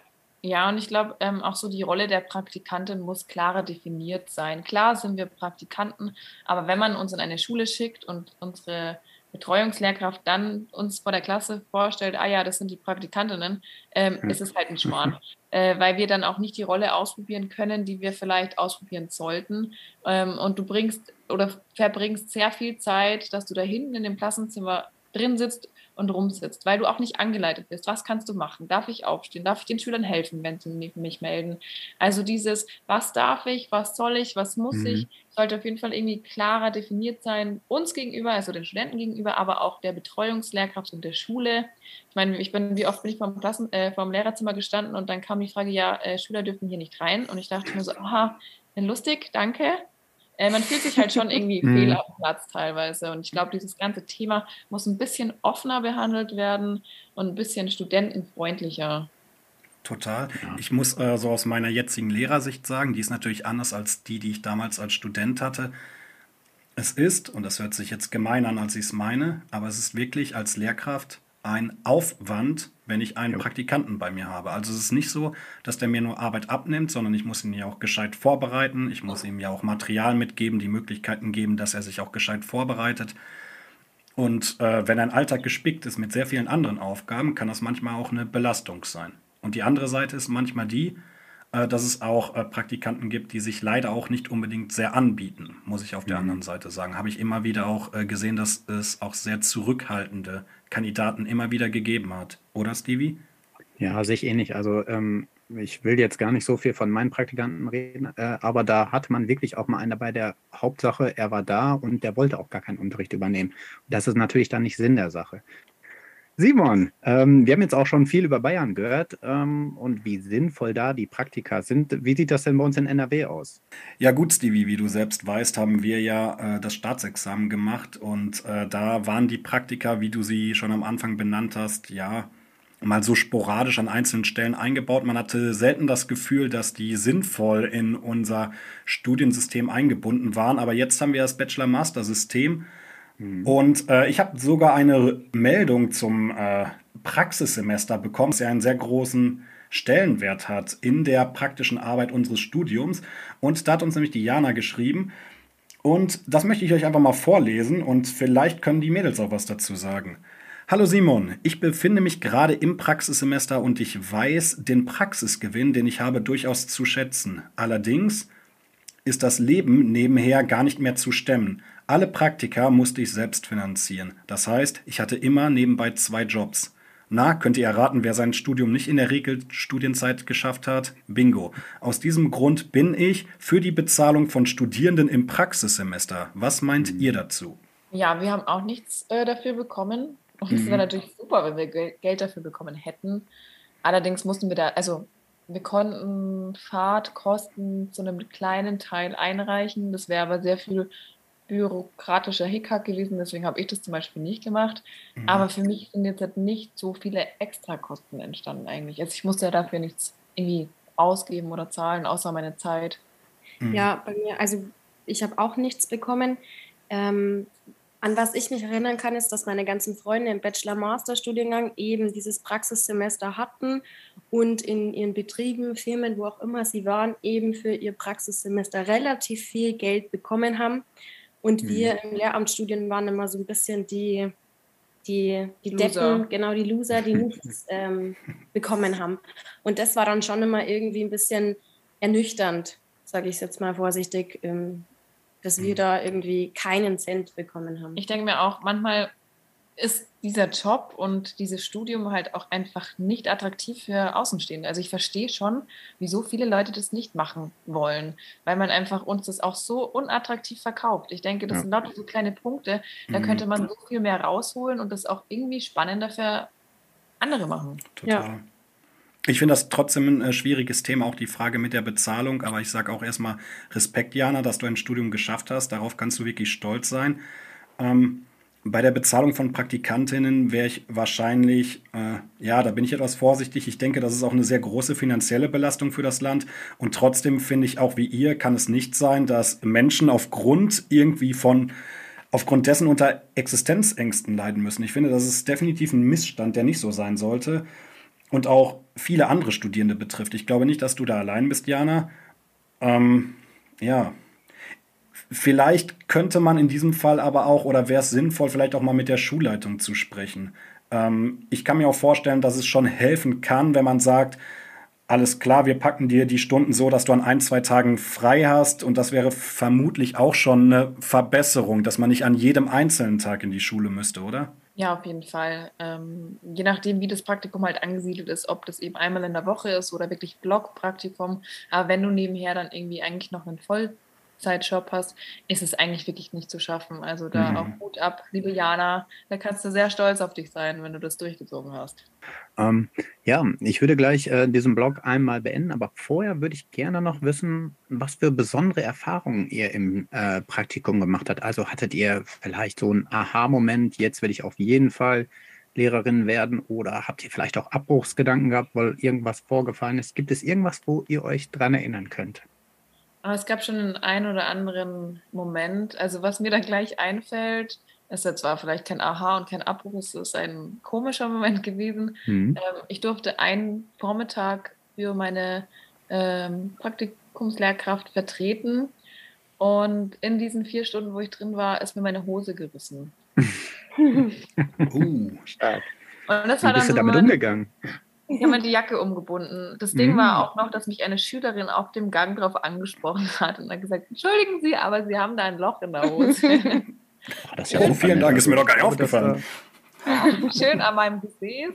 Ja, und ich glaube, ähm, auch so die Rolle der Praktikantin muss klarer definiert sein. Klar sind wir Praktikanten, aber wenn man uns in eine Schule schickt und unsere Betreuungslehrkraft dann uns vor der Klasse vorstellt, ah ja, das sind die Praktikantinnen, ähm, Ja. ist es halt ein Schmarrn, äh, weil wir dann auch nicht die Rolle ausprobieren können, die wir vielleicht ausprobieren sollten. Ähm, und du bringst oder verbringst sehr viel Zeit, dass du da hinten in dem Klassenzimmer drin sitzt und rumsitzt, weil du auch nicht angeleitet bist. Was kannst du machen? Darf ich aufstehen? Darf ich den Schülern helfen, wenn sie mich- melden? Also dieses, was darf ich, was soll ich, was muss Mhm. ich, sollte auf jeden Fall irgendwie klarer definiert sein, uns gegenüber, also den Studenten gegenüber, aber auch der Betreuungslehrkraft und der Schule. Ich meine, ich bin, wie oft bin ich vom, Klassen, äh, vom Lehrerzimmer gestanden und dann kam die Frage, ja, äh, Schüler dürfen hier nicht rein. Und ich dachte mir so, aha, lustig, danke. Äh, man fühlt sich halt schon irgendwie Mhm. fehl am Platz teilweise. Und ich glaube, dieses ganze Thema muss ein bisschen offener behandelt werden und ein bisschen studentenfreundlicher. Total. Ich muss äh, so aus meiner jetzigen Lehrersicht sagen, die ist natürlich anders als die, die ich damals als Student hatte. Es ist, und das hört sich jetzt gemein an, als ich es meine, aber es ist wirklich als Lehrkraft ein Aufwand, wenn ich einen Praktikanten bei mir habe. Also es ist nicht so, dass der mir nur Arbeit abnimmt, sondern ich muss ihn ja auch gescheit vorbereiten. Ich muss ihm ja auch Material mitgeben, die Möglichkeiten geben, dass er sich auch gescheit vorbereitet. Und äh, wenn ein Alltag gespickt ist mit sehr vielen anderen Aufgaben, kann das manchmal auch eine Belastung sein. Und die andere Seite ist manchmal die, äh, dass es auch äh, Praktikanten gibt, die sich leider auch nicht unbedingt sehr anbieten, muss ich auf der mhm. anderen Seite sagen. Habe ich immer wieder auch äh, gesehen, dass es auch sehr zurückhaltende Kandidaten immer wieder gegeben hat. Oder, Stevie? Ja, sehe ich ähnlich. Also ähm, ich will jetzt gar nicht so viel von meinen Praktikanten reden, äh, aber da hat man wirklich auch mal einen dabei, der Hauptsache, er war da und der wollte auch gar keinen Unterricht übernehmen. Das ist natürlich dann nicht Sinn der Sache. Simon, ähm, wir haben jetzt auch schon viel über Bayern gehört ähm, und wie sinnvoll da die Praktika sind. Wie sieht das denn bei uns in NRW aus? Ja gut, Stevie, wie du selbst weißt, haben wir ja äh, das Staatsexamen gemacht und äh, da waren die Praktika, wie du sie schon am Anfang benannt hast, ja mal so sporadisch an einzelnen Stellen eingebaut. Man hatte selten das Gefühl, dass die sinnvoll in unser Studiensystem eingebunden waren, aber jetzt haben wir das Bachelor-Master-System Mhm. Und äh, ich habe sogar eine Meldung zum äh, Praxissemester bekommen, das ja einen sehr großen Stellenwert hat in der praktischen Arbeit unseres Studiums. Und da hat uns nämlich die Jana geschrieben. Und das möchte ich euch einfach mal vorlesen und vielleicht können die Mädels auch was dazu sagen. Hallo Simon, ich befinde mich gerade im Praxissemester und ich weiß den Praxisgewinn, den ich habe, durchaus zu schätzen. Allerdings ist das Leben nebenher gar nicht mehr zu stemmen. Alle Praktika musste ich selbst finanzieren. Das heißt, ich hatte immer nebenbei zwei Jobs. Na, könnt ihr erraten, wer sein Studium nicht in der Regelstudienzeit geschafft hat? Bingo. Aus diesem Grund bin ich für die Bezahlung von Studierenden im Praxissemester. Was meint mhm. ihr dazu? Ja, wir haben auch nichts äh, dafür bekommen. Und es mhm. wäre natürlich super, wenn wir Geld dafür bekommen hätten. Allerdings mussten wir da, also wir konnten Fahrtkosten zu einem kleinen Teil einreichen. Das wäre aber sehr viel bürokratischer Hickhack gewesen, deswegen habe ich das zum Beispiel nicht gemacht. Mhm. Aber für mich sind jetzt halt nicht so viele Extrakosten entstanden eigentlich. Also ich musste ja dafür nichts irgendwie ausgeben oder zahlen, außer meine Zeit. Mhm. Ja, bei mir, also ich habe auch nichts bekommen. Ähm, an was ich mich erinnern kann, ist, dass meine ganzen Freunde im Bachelor-Master-Studiengang eben dieses Praxissemester hatten und in ihren Betrieben, Firmen, wo auch immer sie waren, eben für ihr Praxissemester relativ viel Geld bekommen haben. Und mhm. wir im Lehramtsstudien waren immer so ein bisschen die, die, die Deppen, genau die Loser, die nichts ähm, bekommen haben. Und das war dann schon immer irgendwie ein bisschen ernüchternd, sage ich jetzt mal vorsichtig, ähm, dass wir mhm. da irgendwie keinen Cent bekommen haben. Ich denke mir auch, manchmal ist dieser Job und dieses Studium halt auch einfach nicht attraktiv für Außenstehende. Also ich verstehe schon, wieso viele Leute das nicht machen wollen, weil man einfach uns das auch so unattraktiv verkauft. Ich denke, das ja. sind lauter so kleine Punkte, da mhm. könnte man so viel mehr rausholen und das auch irgendwie spannender für andere machen. Total. Ja. Ich finde das trotzdem ein äh, schwieriges Thema, auch die Frage mit der Bezahlung. Aber ich sage auch erstmal Respekt, Jana, dass du ein Studium geschafft hast. Darauf kannst du wirklich stolz sein. Ähm, bei der Bezahlung von Praktikantinnen wäre ich wahrscheinlich, äh, ja, da bin ich etwas vorsichtig. Ich denke, das ist auch eine sehr große finanzielle Belastung für das Land. Und trotzdem finde ich auch wie ihr, kann es nicht sein, dass Menschen aufgrund irgendwie von, aufgrund dessen unter Existenzängsten leiden müssen. Ich finde, das ist definitiv ein Missstand, der nicht so sein sollte. Und auch viele andere Studierende betrifft. Ich glaube nicht, dass du da allein bist, Jana. Ähm, ja, Vielleicht könnte man in diesem Fall aber auch, oder wäre es sinnvoll, vielleicht auch mal mit der Schulleitung zu sprechen. Ähm, ich kann mir auch vorstellen, dass es schon helfen kann, wenn man sagt, alles klar, wir packen dir die Stunden so, dass du an ein, zwei Tagen frei hast. Und das wäre vermutlich auch schon eine Verbesserung, dass man nicht an jedem einzelnen Tag in die Schule müsste, oder? Ja, auf jeden Fall. Ähm, je nachdem, wie das Praktikum halt angesiedelt ist, ob das eben einmal in der Woche ist oder wirklich Blockpraktikum. Aber wenn du nebenher dann irgendwie eigentlich noch einen Voll Zeitjob hast, ist es eigentlich wirklich nicht zu schaffen. Also da mhm. auch Hut ab, liebe Jana, da kannst du sehr stolz auf dich sein, wenn du das durchgezogen hast. Ähm, ja, ich würde gleich äh, diesen Blog einmal beenden, aber vorher würde ich gerne noch wissen, was für besondere Erfahrungen ihr im äh, Praktikum gemacht habt. Also hattet ihr vielleicht so einen Aha-Moment, jetzt werde ich auf jeden Fall Lehrerin werden oder habt ihr vielleicht auch Abbruchsgedanken gehabt, weil irgendwas vorgefallen ist? Gibt es irgendwas, wo ihr euch dran erinnern könnt? Aber es gab schon einen ein oder anderen Moment. Also was mir da gleich einfällt, ist jetzt zwar vielleicht kein Aha und kein Abbruch, es ist ein komischer Moment gewesen. Mhm. Ähm, ich durfte einen Vormittag für meine ähm, Praktikumslehrkraft vertreten und in diesen vier Stunden, wo ich drin war, ist mir meine Hose gerissen. Uh, Stark. Und das Wie war dann bist du so damit mein- umgegangen? Ich habe mir die Jacke umgebunden. Das Ding Mhm. war auch noch, dass mich eine Schülerin auf dem Gang drauf angesprochen hat und hat gesagt, entschuldigen Sie, aber Sie haben da ein Loch in der Hose. Oh, das Ja, so vielen Dank, ist mir doch gar nicht das, aufgefallen. Schön an meinem Gesäß.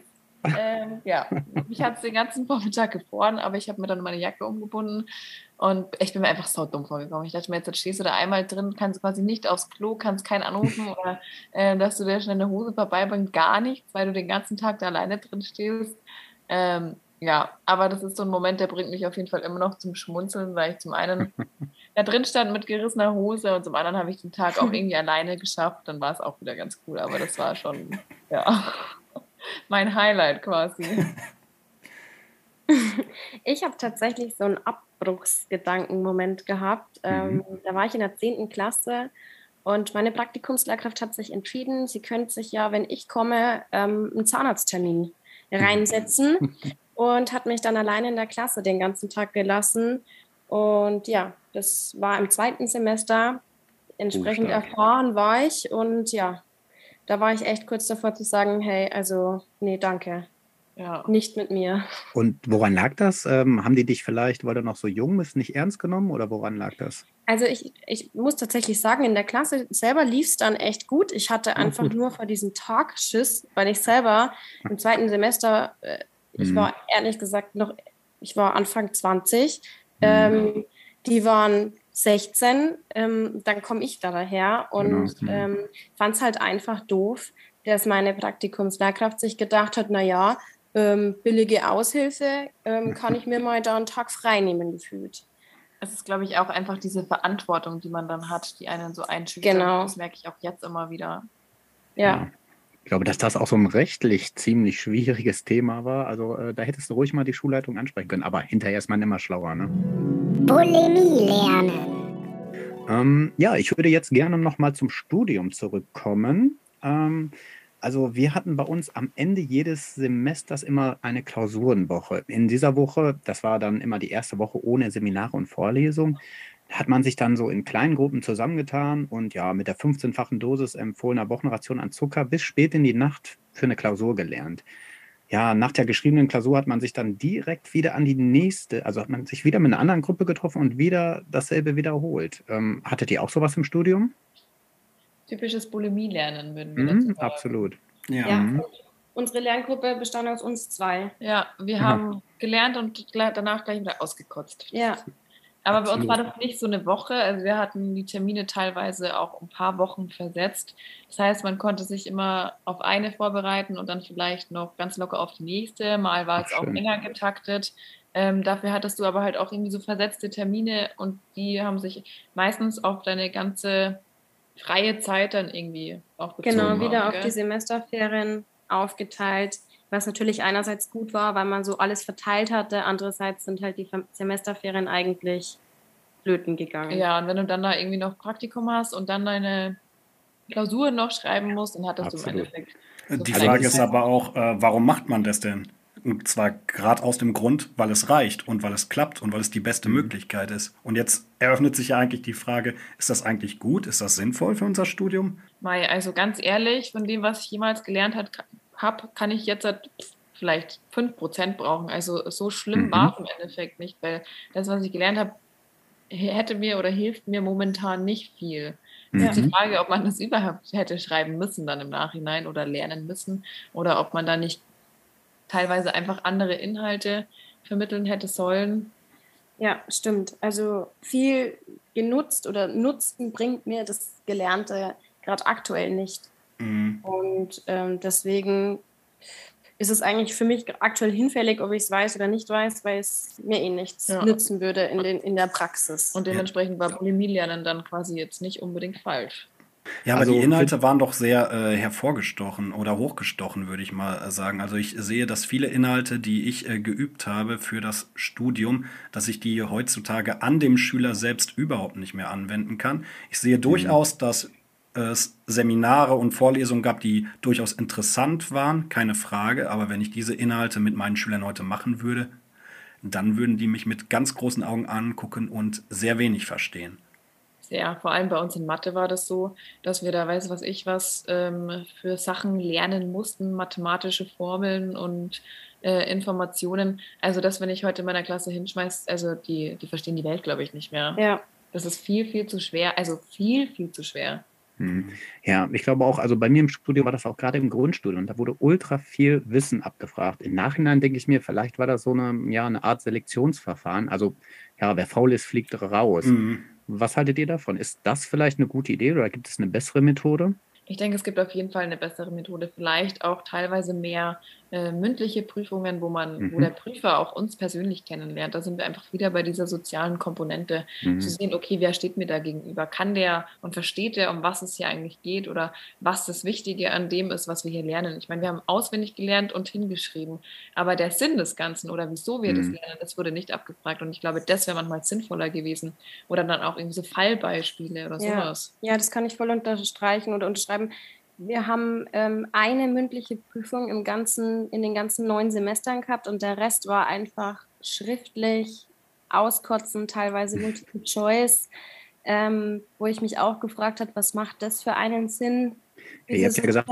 Ähm, ja, mich hat es den ganzen Vormittag gefroren, aber ich habe mir dann meine Jacke umgebunden und ich bin mir einfach so dumm vorgekommen. Ich dachte mir, jetzt, jetzt stehst du da einmal drin, kannst quasi nicht aufs Klo, kannst keinen anrufen oder äh, dass du dir schnell eine Hose vorbeibringst, gar nichts, weil du den ganzen Tag da alleine drin stehst. Ähm, ja, aber das ist so ein Moment, der bringt mich auf jeden Fall immer noch zum Schmunzeln, weil ich zum einen da drin stand mit gerissener Hose und zum anderen habe ich den Tag auch irgendwie alleine geschafft. Dann war es auch wieder ganz cool, aber das war schon, ja, mein Highlight quasi. Ich habe tatsächlich so einen Abbruchsgedankenmoment gehabt. Ähm, da war ich in der 10. Klasse und meine Praktikumslehrkraft hat sich entschieden, sie könnte sich ja, wenn ich komme, ähm, einen Zahnarzttermin reinsetzen und hat mich dann alleine in der Klasse den ganzen Tag gelassen. Und ja, das war im zweiten Semester. Entsprechend stark. erfahren war ich und ja, da war ich echt kurz davor zu sagen, hey, also nee, danke, Ja. nicht mit mir. Und woran lag das? Ähm, haben die dich vielleicht, weil du noch so jung bist, nicht ernst genommen oder woran lag das? Also ich, ich muss tatsächlich sagen, in der Klasse selber lief es dann echt gut. Ich hatte einfach nur vor diesem Tag Schiss, weil ich selber im zweiten Semester, äh, ich Mhm. war ehrlich gesagt noch, ich war Anfang 20, ähm, die waren 16, ähm, dann komme ich da daher und Genau, mhm. ähm, fand es halt einfach doof, dass meine Praktikumslehrkraft sich gedacht hat, naja, ähm, billige Aushilfe, ähm, kann ich mir mal da einen Tag frei nehmen gefühlt. Es ist, glaube ich, auch einfach diese Verantwortung, die man dann hat, die einen so einschüchtert. Genau. Das merke ich auch jetzt immer wieder. Ja. Ich glaube, dass das auch so ein rechtlich ziemlich schwieriges Thema war. Also äh, da hättest du ruhig mal die Schulleitung ansprechen können. Aber hinterher ist man immer schlauer, ne? Bulimie lernen. Ähm, ja, ich würde jetzt gerne nochmal zum Studium zurückkommen. Ähm, also wir hatten bei uns am Ende jedes Semesters immer eine Klausurenwoche. In dieser Woche, das war dann immer die erste Woche ohne Seminare und Vorlesung, hat man sich dann so in kleinen Gruppen zusammengetan und ja, mit der 15-fachen Dosis empfohlener Wochenration an Zucker bis spät in die Nacht für eine Klausur gelernt. Ja, nach der geschriebenen Klausur hat man sich dann direkt wieder an die nächste, also hat man sich wieder mit einer anderen Gruppe getroffen und wieder dasselbe wiederholt. Ähm, hattet ihr auch sowas im Studium? Typisches Bulimie-Lernen würden wir Mhm, sagen. absolut. Ja. Ja, Mhm. unsere Lerngruppe bestand aus uns zwei. Ja, wir Aha. haben gelernt und danach gleich wieder ausgekotzt. Ja, Aber bei uns Absolut. war das nicht so eine Woche. Also wir hatten die Termine teilweise auch um ein paar Wochen versetzt. Das heißt, man konnte sich immer auf eine vorbereiten und dann vielleicht noch ganz locker auf die nächste. Mal war Ach, es auch schön. enger getaktet. Ähm, dafür hattest du aber halt auch irgendwie so versetzte Termine und die haben sich meistens auf deine ganze freie Zeit dann irgendwie auch bezogen. genau, wieder auch, auf gell? die Semesterferien aufgeteilt, was natürlich einerseits gut war, weil man so alles verteilt hatte, andererseits sind halt die Semesterferien eigentlich flöten gegangen. Ja, und wenn du dann da irgendwie noch Praktikum hast und dann deine Klausuren noch schreiben musst, dann hattest du im Absolut. Endeffekt. Die Frage ist- aber auch, äh, warum macht man das denn? Und zwar gerade aus dem Grund, weil es reicht und weil es klappt und weil es die beste Mhm. Möglichkeit ist. Und jetzt eröffnet sich ja eigentlich die Frage, ist das eigentlich gut? Ist das sinnvoll für unser Studium? Mai, also ganz ehrlich, von dem, was ich jemals gelernt habe, kann ich jetzt vielleicht 5% brauchen. Also so schlimm Mhm. war es im Endeffekt nicht, weil das, was ich gelernt habe, hätte mir oder hilft mir momentan nicht viel. Es ist die Mhm. Frage, ob man das überhaupt hätte schreiben müssen dann im Nachhinein oder lernen müssen oder ob man da nicht teilweise einfach andere Inhalte vermitteln hätte sollen. Ja, stimmt. Also viel genutzt oder Nutzen bringt mir das Gelernte gerade aktuell nicht. Mhm. Und ähm, deswegen ist es eigentlich für mich aktuell hinfällig, ob ich es weiß oder nicht weiß, weil es mir eh nichts Ja. nützen würde in, den, in der Praxis. Und dementsprechend war Bulimie lernen dann quasi jetzt nicht unbedingt falsch. Ja, aber also, die Inhalte waren doch sehr äh, hervorgestochen oder hochgestochen, würde ich mal äh, sagen. Also ich sehe, dass viele Inhalte, die ich äh, geübt habe für das Studium, dass ich die heutzutage an dem Schüler selbst überhaupt nicht mehr anwenden kann. Ich sehe mhm. durchaus, dass es Seminare und Vorlesungen gab, die durchaus interessant waren, keine Frage. Aber wenn ich diese Inhalte mit meinen Schülern heute machen würde, dann würden die mich mit ganz großen Augen angucken und sehr wenig verstehen. Ja, vor allem bei uns in Mathe war das so, dass wir da weiß was ich was ähm, für Sachen lernen mussten, mathematische Formeln und äh, Informationen. Also das, wenn ich heute in meiner Klasse hinschmeiß, also die, die verstehen die Welt, glaube ich, nicht mehr. Ja. Das ist viel, viel zu schwer, also viel, viel zu schwer. Mhm. Ja, ich glaube auch, also bei mir im Studio war das auch gerade im Grundstudium, da wurde ultra viel Wissen abgefragt. Im Nachhinein denke ich mir, vielleicht war das so eine, ja, eine Art Selektionsverfahren. Also, ja, wer faul ist, fliegt raus. Mhm. Was haltet ihr davon? Ist das vielleicht eine gute Idee oder gibt es eine bessere Methode? Ich denke, es gibt auf jeden Fall eine bessere Methode. Vielleicht auch teilweise mehr äh, mündliche Prüfungen, wo man, mhm. wo der Prüfer auch uns persönlich kennenlernt. Da sind wir einfach wieder bei dieser sozialen Komponente, mhm. zu sehen, okay, wer steht mir da gegenüber? Kann der und versteht der, um was es hier eigentlich geht oder was das Wichtige an dem ist, was wir hier lernen? Ich meine, wir haben auswendig gelernt und hingeschrieben, aber der Sinn des Ganzen oder wieso wir mhm. das lernen, das wurde nicht abgefragt. Und ich glaube, das wäre manchmal sinnvoller gewesen. Oder dann auch irgendwie so Fallbeispiele oder ja. sowas. Ja, das kann ich voll unterstreichen oder unterschreiben wir haben ähm, eine mündliche Prüfung im ganzen, in den ganzen neun Semestern gehabt und der Rest war einfach schriftlich, auskotzen, teilweise Multiple Choice, ähm, wo ich mich auch gefragt habe, was macht das für einen Sinn? Ihr habt ja gesagt,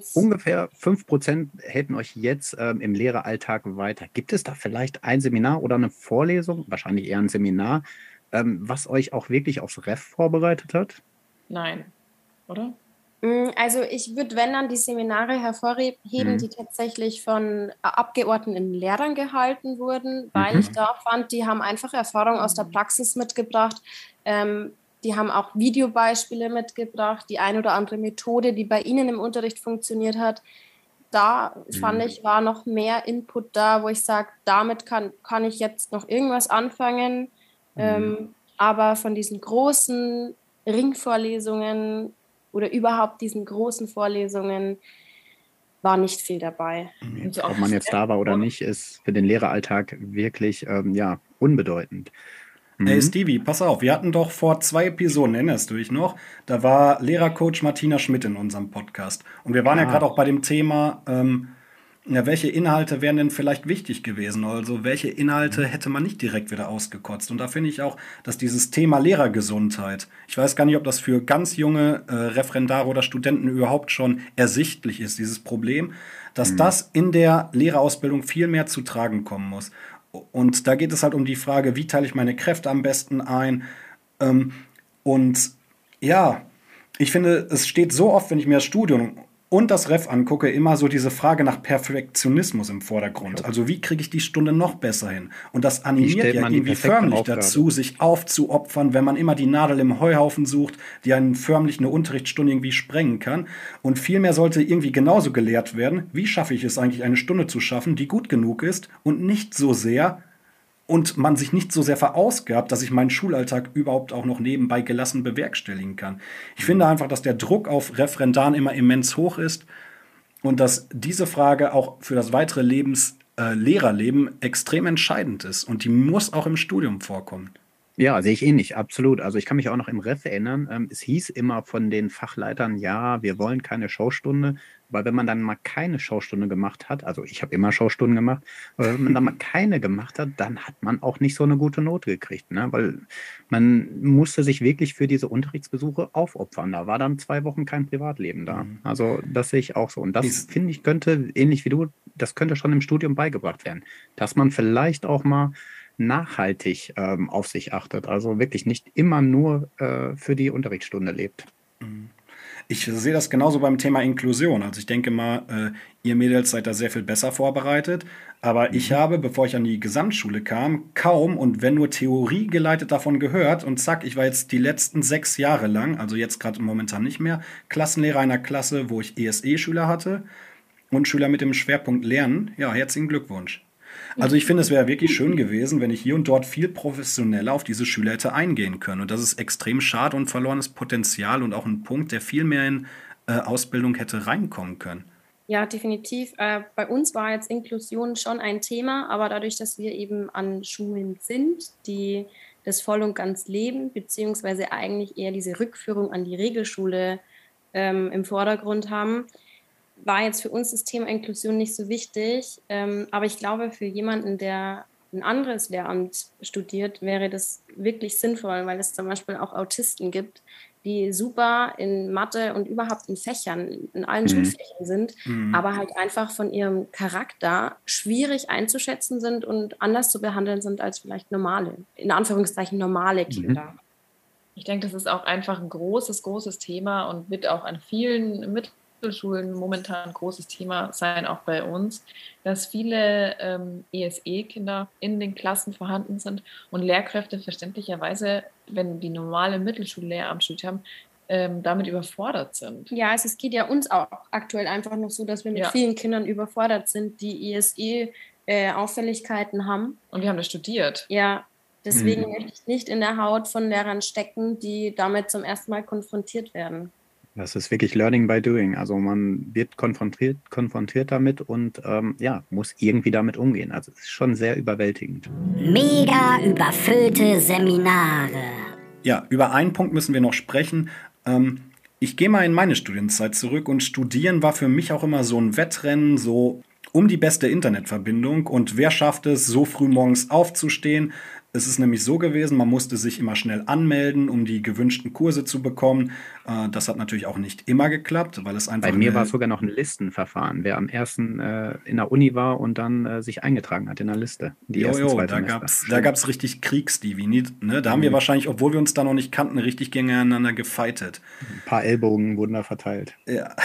so ungefähr 5% helfen euch jetzt ähm, im Lehreralltag weiter. Gibt es da vielleicht ein Seminar oder eine Vorlesung, wahrscheinlich eher ein Seminar, ähm, was euch auch wirklich aufs Ref vorbereitet hat? Nein, oder? Mm, also ich würde, wenn dann die Seminare hervorheben, mhm. die tatsächlich von abgeordneten Lehrern gehalten wurden, weil mhm. ich da fand, die haben einfach Erfahrung aus der Praxis mitgebracht. Ähm, die haben auch Videobeispiele mitgebracht, die ein oder andere Methode, die bei ihnen im Unterricht funktioniert hat. Da mhm. fand ich, war noch mehr Input da, wo ich sage, damit kann, kann ich jetzt noch irgendwas anfangen. Mhm. Ähm, aber von diesen großen Ringvorlesungen oder überhaupt diesen großen Vorlesungen war nicht viel dabei. Jetzt, ob man jetzt da war oder nicht, ist für den Lehreralltag wirklich ähm, ja, unbedeutend. Mhm. Hey Stevie, pass auf, wir hatten doch vor zwei Episoden, erinnerst du dich noch? Da war Lehrercoach Martina Schmidt in unserem Podcast. Und wir waren ah. ja gerade auch bei dem Thema ähm, ja, welche Inhalte wären denn vielleicht wichtig gewesen? Also welche Inhalte mhm. hätte man nicht direkt wieder ausgekotzt? Und da finde ich auch, dass dieses Thema Lehrergesundheit, ich weiß gar nicht, ob das für ganz junge äh, Referendare oder Studenten überhaupt schon ersichtlich ist, dieses Problem, dass mhm. das in der Lehrerausbildung viel mehr zu tragen kommen muss. Und da geht es halt um die Frage, wie teile ich meine Kräfte am besten ein? Ähm, und ja, ich finde, es steht so oft, wenn ich mir das Studium und das Ref angucke, immer so diese Frage nach Perfektionismus im Vordergrund. Also wie kriege ich die Stunde noch besser hin? Und das animiert ja irgendwie förmlich Aufgabe. dazu, sich aufzuopfern, wenn man immer die Nadel im Heuhaufen sucht, die einen förmlich eine Unterrichtsstunde irgendwie sprengen kann. Und vielmehr sollte irgendwie genauso gelehrt werden, wie schaffe ich es eigentlich, eine Stunde zu schaffen, die gut genug ist und nicht so sehr und man sich nicht so sehr verausgabt, dass ich meinen Schulalltag überhaupt auch noch nebenbei gelassen bewerkstelligen kann. Ich finde einfach, dass der Druck auf Referendaren immer immens hoch ist und dass diese Frage auch für das weitere Lebens, äh, Lehrerleben extrem entscheidend ist und die muss auch im Studium vorkommen. Ja, sehe ich ähnlich, absolut. Also ich kann mich auch noch im Ref erinnern, ähm, es hieß immer von den Fachleitern, ja, wir wollen keine Showstunde, weil wenn man dann mal keine Showstunde gemacht hat, also ich habe immer Showstunden gemacht, aber wenn man dann mal keine gemacht hat, dann hat man auch nicht so eine gute Note gekriegt, ne? weil man musste sich wirklich für diese Unterrichtsbesuche aufopfern. Da war dann zwei Wochen kein Privatleben da. Mhm. Also das sehe ich auch so. Und das finde ich könnte, ähnlich wie du, das könnte schon im Studium beigebracht werden, dass man vielleicht auch mal nachhaltig ähm, auf sich achtet. Also wirklich nicht immer nur äh, für die Unterrichtsstunde lebt. Mhm. Ich sehe das genauso beim Thema Inklusion. Also ich denke mal, äh, ihr Mädels seid da sehr viel besser vorbereitet. Aber ich mhm. habe, bevor ich an die Gesamtschule kam, kaum und wenn nur Theorie geleitet davon gehört. Und zack, ich war jetzt die letzten sechs Jahre lang, also jetzt gerade momentan nicht mehr, Klassenlehrer einer Klasse, wo ich ESE-Schüler hatte und Schüler mit dem Schwerpunkt Lernen. Ja, herzlichen Glückwunsch. Also ich finde, es wäre wirklich schön gewesen, wenn ich hier und dort viel professioneller auf diese Schüler hätte eingehen können. Und das ist extrem schade und verlorenes Potenzial und auch ein Punkt, der viel mehr in äh, Ausbildung hätte reinkommen können. Ja, definitiv. Äh, bei uns war jetzt Inklusion schon ein Thema, aber dadurch, dass wir eben an Schulen sind, die das voll und ganz leben, beziehungsweise eigentlich eher diese Rückführung an die Regelschule ähm, im Vordergrund haben, war jetzt für uns das Thema Inklusion nicht so wichtig. Ähm, aber ich glaube, für jemanden, der ein anderes Lehramt studiert, wäre das wirklich sinnvoll, weil es zum Beispiel auch Autisten gibt, die super in Mathe und überhaupt in Fächern, in allen mhm. Schulfächern sind, mhm. aber halt einfach von ihrem Charakter schwierig einzuschätzen sind und anders zu behandeln sind als vielleicht normale, in Anführungszeichen normale mhm. Kinder. Mhm. Ich denke, das ist auch einfach ein großes, großes Thema und wird auch an vielen mit Mittelschulen momentan ein großes Thema sein, auch bei uns, dass viele ähm, ESE-Kinder in den Klassen vorhanden sind und Lehrkräfte verständlicherweise, wenn die normale Mittelschullehramtsstudium haben, ähm, damit überfordert sind. Ja, also es geht ja uns auch aktuell einfach noch so, dass wir mit ja. vielen Kindern überfordert sind, die ESE-Auffälligkeiten äh, haben. Und wir haben das studiert. Ja, deswegen mhm. möchte ich nicht in der Haut von Lehrern stecken, die damit zum ersten Mal konfrontiert werden. Das ist wirklich Learning by Doing. Also man wird konfrontiert, konfrontiert damit und ähm, ja, muss irgendwie damit umgehen. Also es ist schon sehr überwältigend. Mega überfüllte Seminare. Ja, über einen Punkt müssen wir noch sprechen. Ähm, ich gehe mal in meine Studienzeit zurück und studieren war für mich auch immer so ein Wettrennen, so um die beste Internetverbindung und wer schafft es, so früh morgens aufzustehen, es ist nämlich so gewesen, man musste sich immer schnell anmelden, um die gewünschten Kurse zu bekommen. Äh, das hat natürlich auch nicht immer geklappt, weil es einfach. Bei mir war es sogar noch ein Listenverfahren, wer am ersten äh, in der Uni war und dann äh, sich eingetragen hat in der Liste. Die jo, jo, da gab es richtig Kriegsdivi. Ne? Da haben mhm. wir wahrscheinlich, obwohl wir uns da noch nicht kannten, richtig gegeneinander gefightet. Ein paar Ellbogen wurden da verteilt. Ja.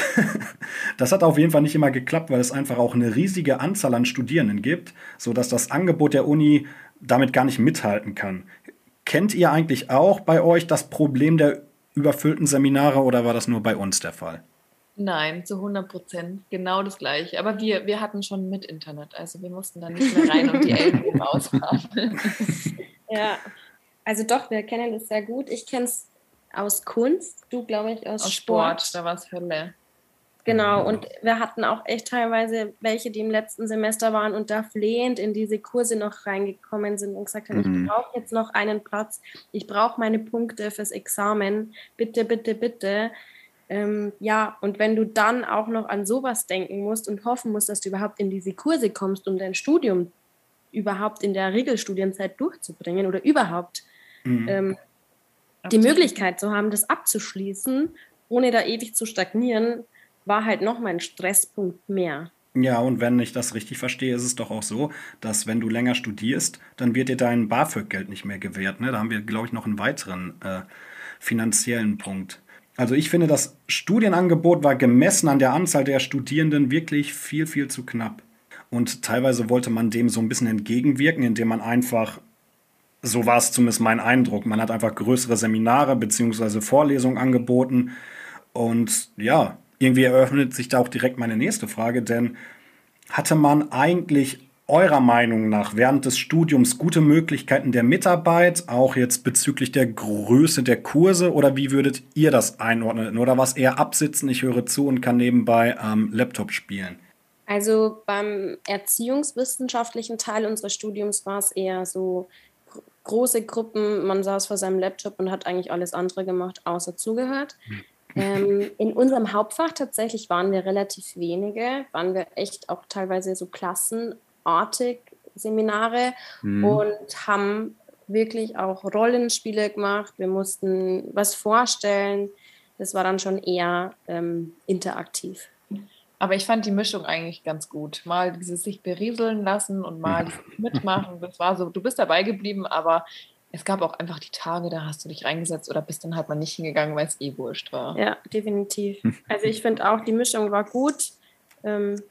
das hat auf jeden Fall nicht immer geklappt, weil es einfach auch eine riesige Anzahl an Studierenden gibt, sodass das Angebot der Uni damit gar nicht mithalten kann. Kennt ihr eigentlich auch bei euch das Problem der überfüllten Seminare oder war das nur bei uns der Fall? Nein, zu 100 Prozent. Genau das gleiche. Aber wir, wir hatten schon mit Internet. Also wir mussten dann nicht mehr rein und die Ellbogen ausfahren. ja, also doch, wir kennen das sehr gut. Ich kenne es aus Kunst, du glaube ich aus, aus Sport. Sport. Da war es Hölle. Genau, und wir hatten auch echt teilweise welche, die im letzten Semester waren und da flehend in diese Kurse noch reingekommen sind und gesagt haben, mhm. ich brauche jetzt noch einen Platz, ich brauche meine Punkte fürs Examen, bitte, bitte, bitte. Ähm, ja, und wenn du dann auch noch an sowas denken musst und hoffen musst, dass du überhaupt in diese Kurse kommst, um dein Studium überhaupt in der Regelstudienzeit durchzubringen oder überhaupt mhm. ähm, die Möglichkeit zu haben, das abzuschließen, ohne da ewig zu stagnieren, war halt noch mal ein Stresspunkt mehr. Ja, und wenn ich das richtig verstehe, ist es doch auch so, dass wenn du länger studierst, dann wird dir dein BAföG-Geld nicht mehr gewährt. Ne? Da haben wir, glaube ich, noch einen weiteren äh, finanziellen Punkt. Also ich finde, das Studienangebot war gemessen an der Anzahl der Studierenden wirklich viel, viel zu knapp. Und teilweise wollte man dem so ein bisschen entgegenwirken, indem man einfach, so war es zumindest mein Eindruck, man hat einfach größere Seminare bzw. Vorlesungen angeboten. Und ja, irgendwie eröffnet sich da auch direkt meine nächste Frage, denn hatte man eigentlich eurer Meinung nach während des Studiums gute Möglichkeiten der Mitarbeit, auch jetzt bezüglich der Größe der Kurse, oder wie würdet ihr das einordnen? Oder was eher absitzen, ich höre zu und kann nebenbei am ähm, Laptop spielen? Also beim erziehungswissenschaftlichen Teil unseres Studiums war es eher so große Gruppen, man saß vor seinem Laptop und hat eigentlich alles andere gemacht, außer zugehört. Hm. Ähm, in unserem Hauptfach tatsächlich waren wir relativ wenige, waren wir echt auch teilweise so klassenartig Seminare mhm. und haben wirklich auch Rollenspiele gemacht. Wir mussten was vorstellen. Das war dann schon eher ähm, interaktiv. Aber ich fand die Mischung eigentlich ganz gut. Mal dieses sich berieseln lassen und mal mitmachen. Das war so, du bist dabei geblieben, aber es gab auch einfach die Tage, da hast du dich reingesetzt oder bist dann halt mal nicht hingegangen, weil es eh wurscht war. Ja, definitiv. Also ich finde auch, die Mischung war gut. Ähm,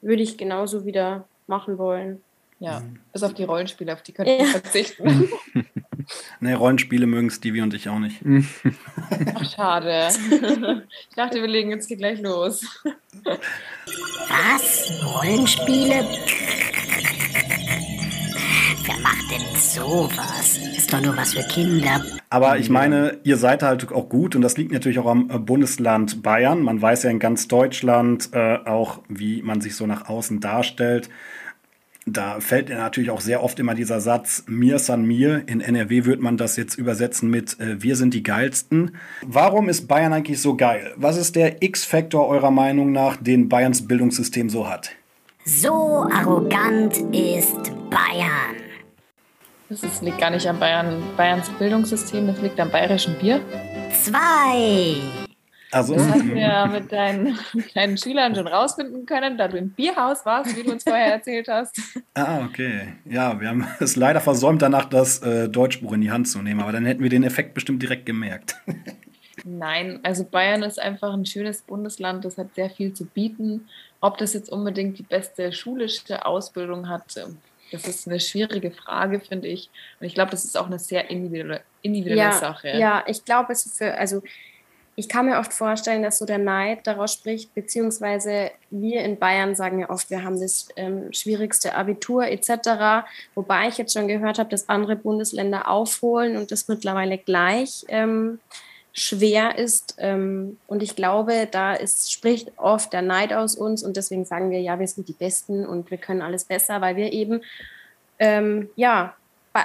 würde ich genauso wieder machen wollen. Ja, mhm. bis auf die Rollenspiele, auf die könnten wir ja. verzichten. nee, Rollenspiele mögen Stevie und ich auch nicht. Ach, schade. Ich dachte, wir legen jetzt hier gleich los. Was? Rollenspiele? Denn sowas? Ist doch nur was für Kinder. Aber ich meine, ihr seid halt auch gut und das liegt natürlich auch am äh, Bundesland Bayern. Man weiß ja in ganz Deutschland äh, auch, wie man sich so nach außen darstellt. Da fällt natürlich auch sehr oft immer dieser Satz, mir san mir. In NRW würde man das jetzt übersetzen mit, äh, wir sind die geilsten. Warum ist Bayern eigentlich so geil? Was ist der X-Faktor eurer Meinung nach, den Bayerns Bildungssystem so hat? So arrogant ist Bayern. Das ist, liegt gar nicht an Bayern, Bayerns Bildungssystem, das liegt am bayerischen Bier. Zwei. Also, Das hast du ja mit deinen kleinen Schülern schon rausfinden können, da du im Bierhaus warst, wie du uns vorher erzählt hast. ah, okay. Ja, wir haben es leider versäumt, danach das äh, Deutschbuch in die Hand zu nehmen, aber dann hätten wir den Effekt bestimmt direkt gemerkt. Nein, also Bayern ist einfach ein schönes Bundesland, das hat sehr viel zu bieten. Ob das jetzt unbedingt die beste schulische Ausbildung hat, das ist eine schwierige Frage, finde ich. Und ich glaube, das ist auch eine sehr individuelle, individuelle ja, Sache. Ja, ich glaube, es ist für, also ich kann mir oft vorstellen, dass so der Neid daraus spricht, beziehungsweise wir in Bayern sagen ja oft, wir haben das ähm, schwierigste Abitur etc., wobei ich jetzt schon gehört habe, dass andere Bundesländer aufholen und das mittlerweile gleich ähm, schwer ist. Ähm, und ich glaube, da ist, spricht oft der Neid aus uns und deswegen sagen wir, ja, wir sind die Besten und wir können alles besser, weil wir eben, ähm, ja,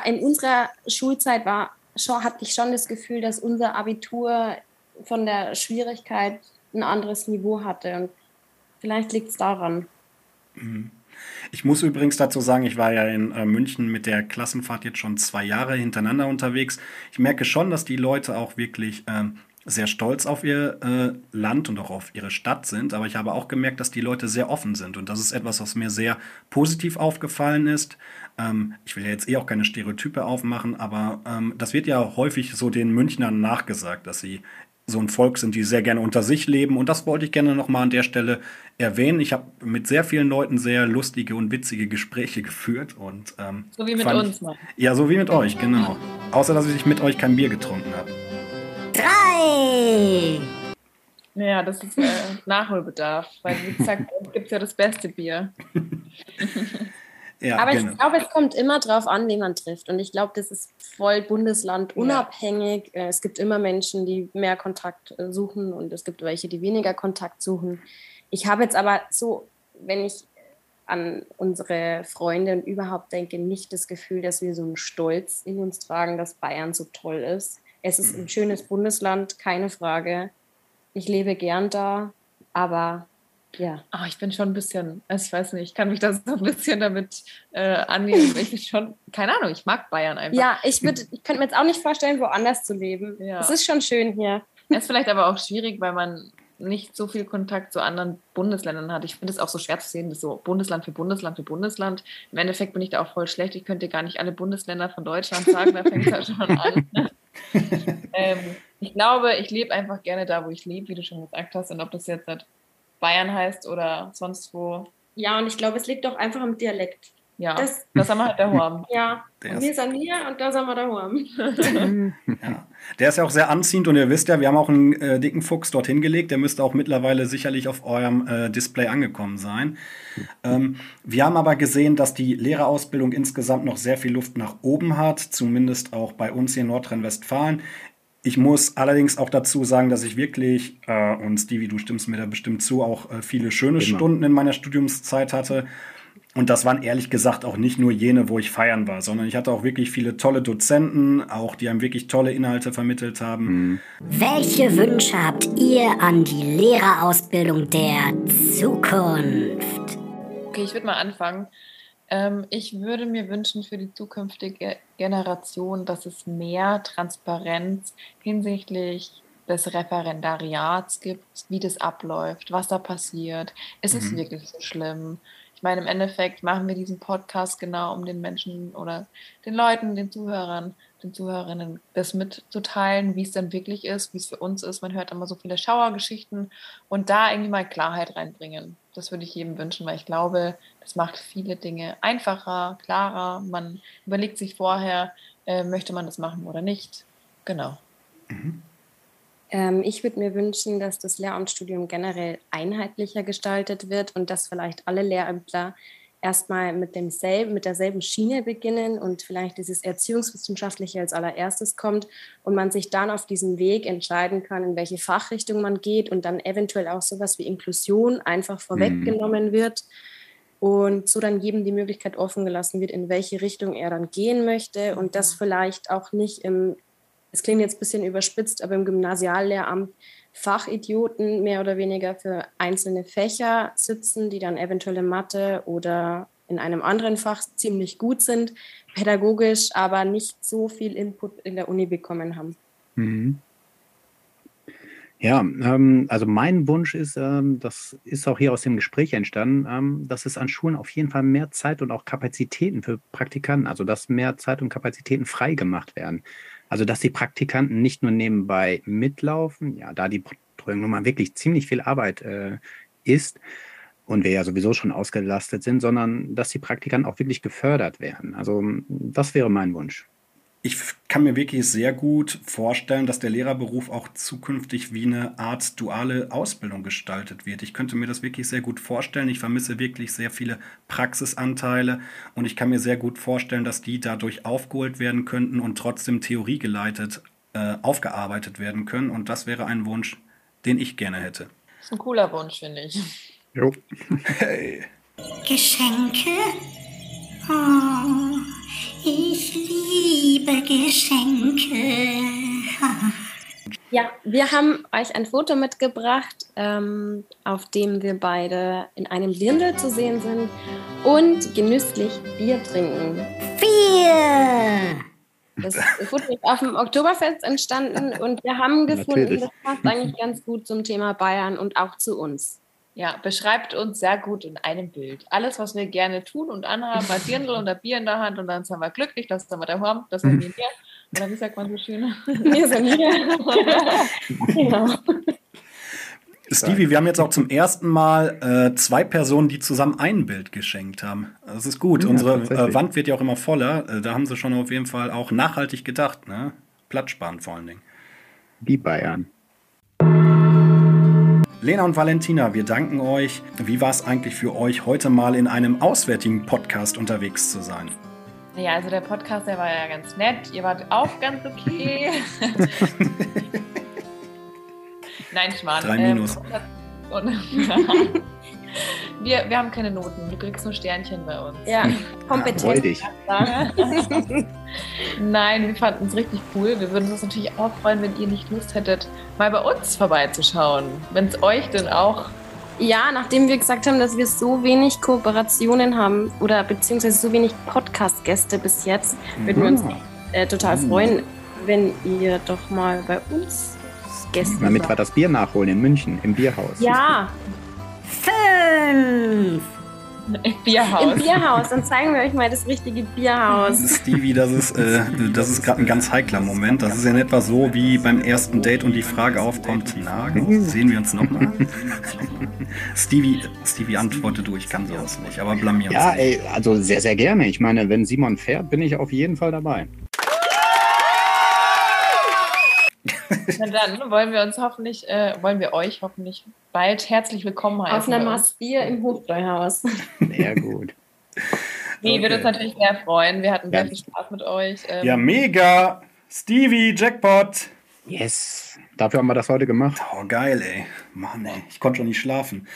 in unserer Schulzeit war, schon, hatte ich schon das Gefühl, dass unser Abitur von der Schwierigkeit ein anderes Niveau hatte. Und vielleicht liegt es daran. Ich muss übrigens dazu sagen, ich war ja in äh, München mit der Klassenfahrt jetzt schon zwei Jahre hintereinander unterwegs. Ich merke schon, dass die Leute auch wirklich ähm, sehr stolz auf ihr äh, Land und auch auf ihre Stadt sind. Aber ich habe auch gemerkt, dass die Leute sehr offen sind. Und das ist etwas, was mir sehr positiv aufgefallen ist. Ähm, ich will ja jetzt eh auch keine Stereotype aufmachen, aber ähm, das wird ja häufig so den Münchnern nachgesagt, dass sie so ein Volk sind, die sehr gerne unter sich leben. Und das wollte ich gerne nochmal an der Stelle erwähnen. Ich habe mit sehr vielen Leuten sehr lustige und witzige Gespräche geführt. Und, ähm, So wie mit fand uns mal. Ja, so wie mit euch, genau. Außer, dass ich mit euch kein Bier getrunken habe. Drei. Ja, das ist äh, Nachholbedarf, weil wie gesagt, gibt es ja das beste Bier. Ja, Aber genau. ich glaube, es kommt immer drauf an, wen man trifft. Und ich glaube, das ist voll Bundesland unabhängig. Äh, Es gibt immer Menschen, die mehr Kontakt äh, suchen und es gibt welche, die weniger Kontakt suchen. Ich habe jetzt aber so, wenn ich an unsere Freunde und überhaupt denke, nicht das Gefühl, dass wir so einen Stolz in uns tragen, dass Bayern so toll ist. Es ist ein schönes Bundesland, keine Frage. Ich lebe gern da, aber ja. Aber ich bin schon ein bisschen, also ich weiß nicht, ich kann mich da so ein bisschen damit äh, annehmen. Ich bin schon, keine Ahnung, ich mag Bayern einfach. Ja, ich, würd, ich könnte mir jetzt auch nicht vorstellen, woanders zu leben. Ja. Es ist schon schön hier. Ist vielleicht aber auch schwierig, weil man nicht so viel Kontakt zu anderen Bundesländern hat. Ich finde es auch so schwer zu sehen, das so Bundesland für Bundesland für Bundesland. Im Endeffekt bin ich da auch voll schlecht. Ich könnte gar nicht alle Bundesländer von Deutschland sagen, da fängt es halt schon an. ähm, ich glaube, ich lebe einfach gerne da, wo ich lebe, wie du schon gesagt hast. Und ob das jetzt halt Bayern heißt oder sonst wo, Ja, und ich glaube, es liegt doch einfach am Dialekt. ja, Das- das, haben wir halt daheim. Ja, Der und ist- wir sind hier und da sind wir daheim. Ja. Der ist ja auch sehr anziehend und ihr wisst ja, wir haben auch einen äh, dicken Fuchs dorthin gelegt. Der müsste auch mittlerweile sicherlich auf eurem äh, Display angekommen sein. Ähm, wir haben aber gesehen, dass die Lehrerausbildung insgesamt noch sehr viel Luft nach oben hat, zumindest auch bei uns hier in Nordrhein-Westfalen. Ich muss allerdings auch dazu sagen, dass ich wirklich, äh, und Stevie, du stimmst mir da bestimmt zu, auch äh, viele schöne Immer. Stunden in meiner Studiumszeit hatte. Und das waren ehrlich gesagt auch nicht nur jene, wo ich feiern war, sondern ich hatte auch wirklich viele tolle Dozenten, auch die einem wirklich tolle Inhalte vermittelt haben. Welche Wünsche habt ihr an die Lehrerausbildung der Zukunft? Okay, ich würde mal anfangen. Ähm, ich würde mir wünschen für die zukünftige Generation, dass es mehr Transparenz hinsichtlich des Referendariats gibt, wie das abläuft, was da passiert. Ist es Mhm. wirklich so schlimm? Ich meine, im Endeffekt machen wir diesen Podcast genau, um den Menschen oder den Leuten, den Zuhörern, den Zuhörerinnen das mitzuteilen, wie es dann wirklich ist, wie es für uns ist. Man hört immer so viele Schauergeschichten und da irgendwie mal Klarheit reinbringen. Das würde ich jedem wünschen, weil ich glaube, das macht viele Dinge einfacher, klarer. Man überlegt sich vorher, äh, möchte man das machen oder nicht. Genau. Ähm, ich würde mir wünschen, dass das Lehramtsstudium generell einheitlicher gestaltet wird und dass vielleicht alle Lehrämtler erstmal mit demselben, mit derselben Schiene beginnen und vielleicht dieses Erziehungswissenschaftliche als allererstes kommt und man sich dann auf diesem Weg entscheiden kann, in welche Fachrichtung man geht und dann eventuell auch sowas wie Inklusion einfach vorweggenommen mhm. wird und so dann jedem die Möglichkeit offen gelassen wird, in welche Richtung er dann gehen möchte und das vielleicht auch nicht im, es klingt jetzt ein bisschen überspitzt, aber im Gymnasiallehramt Fachidioten mehr oder weniger für einzelne Fächer sitzen, die dann eventuell in Mathe oder in einem anderen Fach ziemlich gut sind, pädagogisch aber nicht so viel Input in der Uni bekommen haben. Mhm. Ja, ähm, also mein Wunsch ist, ähm, das ist auch hier aus dem Gespräch entstanden, ähm, dass es an Schulen auf jeden Fall mehr Zeit und auch Kapazitäten für Praktikanten, also dass mehr Zeit und Kapazitäten freigemacht werden. Also, dass die Praktikanten nicht nur nebenbei mitlaufen, ja, da die Betreuung nun mal wirklich ziemlich viel Arbeit äh, ist und wir ja sowieso schon ausgelastet sind, sondern dass die Praktikanten auch wirklich gefördert werden. Also, das wäre mein Wunsch ich kann mir wirklich sehr gut vorstellen, dass der Lehrerberuf auch zukünftig wie eine Art duale Ausbildung gestaltet wird. Ich könnte mir das wirklich sehr gut vorstellen. Ich vermisse wirklich sehr viele Praxisanteile und ich kann mir sehr gut vorstellen, dass die dadurch aufgeholt werden könnten und trotzdem theoriegeleitet äh, aufgearbeitet werden können. Und das wäre ein Wunsch, den ich gerne hätte. Das ist ein cooler Wunsch, finde ich. Jo. Hey. Geschenke? Oh. Ich liebe Geschenke. Ja, wir haben euch ein Foto mitgebracht, ähm, auf dem wir beide in einem Dirndl zu sehen sind und genüsslich Bier trinken. Bier! Das Foto ist auf dem Oktoberfest entstanden und wir haben gefunden, Natürlich. das passt eigentlich ganz gut zum Thema Bayern und auch zu uns. Ja, beschreibt uns sehr gut in einem Bild. Alles, was wir gerne tun und anhaben, ein Dirndl und ein Bier in der Hand und dann sind wir glücklich, das sind wir daheim, das sind wir hier. Oder wie sagt man so schön? Wir sind hier. genau. Stevie, wir haben jetzt auch zum ersten Mal äh, zwei Personen, die zusammen ein Bild geschenkt haben. Das ist gut. Ja, Unsere äh, Wand wird ja auch immer voller. Äh, da haben sie schon auf jeden Fall auch nachhaltig gedacht. Ne? Platzsparen vor allen Dingen. Die Bayern. Lena und Valentina, wir danken euch. Wie war es eigentlich für euch, heute mal in einem auswärtigen Podcast unterwegs zu sein? Ja, also der Podcast, der war ja ganz nett. Ihr wart auch ganz okay. Nein, Schmarrn. Drei Minus. Ähm, wir, wir haben keine Noten. Du kriegst nur Sternchen bei uns. Ja, kompetent. Ja, Nein, wir fanden es richtig cool. Wir würden uns natürlich auch freuen, wenn ihr nicht Lust hättet, mal bei uns vorbeizuschauen. Wenn es euch denn auch. Ja, nachdem wir gesagt haben, dass wir so wenig Kooperationen haben oder beziehungsweise so wenig Podcast-Gäste bis jetzt, würden wir uns äh, total mhm. freuen, wenn ihr doch mal bei uns Gäste Damit wir das Bier nachholen in München, im Bierhaus. Ja. Fünf. Im Bierhaus. Im Bierhaus. Dann zeigen wir euch mal das richtige Bierhaus. Stevie, das ist, äh, das ist gerade ein ganz heikler Moment. Das ist ja in etwa so, wie beim ersten Date und die Frage aufkommt, na, sehen wir uns nochmal? Stevie, Stevie antwortet du, ich kann sowas nicht, aber blamier uns Ja, nicht. ey, also sehr, sehr gerne. Ich meine, wenn Simon fährt, bin ich auf jeden Fall dabei. Na dann wollen wir uns hoffentlich, äh, wollen wir euch hoffentlich bald herzlich willkommen heißen. Auf einer Maß Bier im Hofbräuhaus. Sehr gut. Nee, okay. würde uns natürlich sehr freuen. Wir hatten sehr viel Spaß mit euch. Ähm ja, mega! Stevie, Jackpot! Yes! Dafür haben wir das heute gemacht. Oh, geil, ey. Mann, ey. Ich konnte schon nicht schlafen.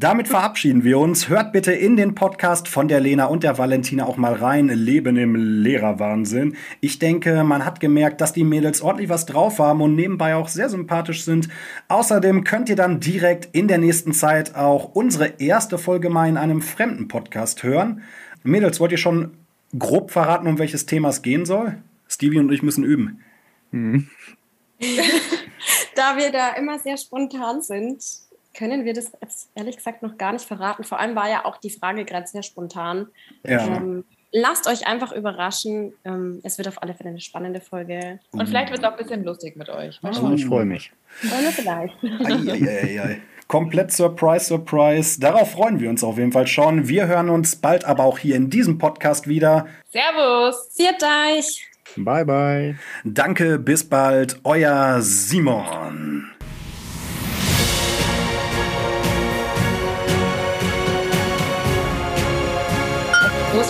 Damit verabschieden wir uns. Hört bitte in den Podcast von der Lena und der Valentina auch mal rein. Leben im Lehrerwahnsinn. Ich denke, man hat gemerkt, dass die Mädels ordentlich was drauf haben und nebenbei auch sehr sympathisch sind. Außerdem könnt ihr dann direkt in der nächsten Zeit auch unsere erste Folge mal in einem fremden Podcast hören. Mädels, wollt ihr schon grob verraten, um welches Thema es gehen soll? Stevie und ich müssen üben. Mhm. da wir da immer sehr spontan sind, können wir das ehrlich gesagt noch gar nicht verraten. Vor allem war ja auch die Frage gerade sehr spontan. Ja. Ähm, lasst euch einfach überraschen. Ähm, es wird auf alle Fälle eine spannende Folge. Und vielleicht wird es auch ein bisschen lustig mit euch. Oh, ich freue mich. Ohne vielleicht. ei, ei, ei, Komplett Surprise, Surprise. Darauf freuen wir uns auf jeden Fall schon. Wir hören uns bald aber auch hier in diesem Podcast wieder. Servus. Seht euch. Bye, bye. Danke, bis bald. Euer Simon.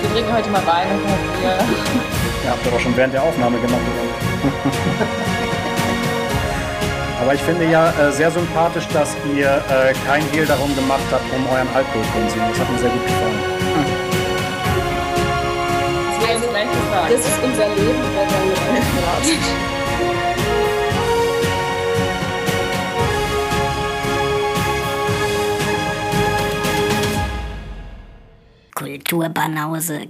Trinken heute mal Wein und Bier. Ja, habt ihr doch schon während der Aufnahme gemacht. Aber ich finde ja äh, sehr sympathisch, dass ihr äh, kein Hehl darum gemacht habt, um euren Alkoholkonsum. Das hat mir sehr gut gefallen. Das wäre jetzt gleich gesagt. Das ist unser Leben, wenn wir mit Kulturbanause.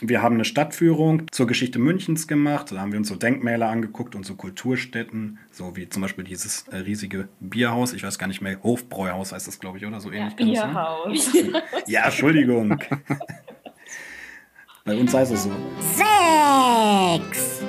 Wir haben eine Stadtführung zur Geschichte Münchens gemacht. Da haben wir uns so Denkmäler angeguckt und so Kulturstätten, so wie zum Beispiel dieses äh, riesige Bierhaus. Ich weiß gar nicht mehr, Hofbräuhaus heißt das, glaube ich, oder so ähnlich. Ja, das Bierhaus. Ja, Entschuldigung. Bei uns heißt es so. Sechs.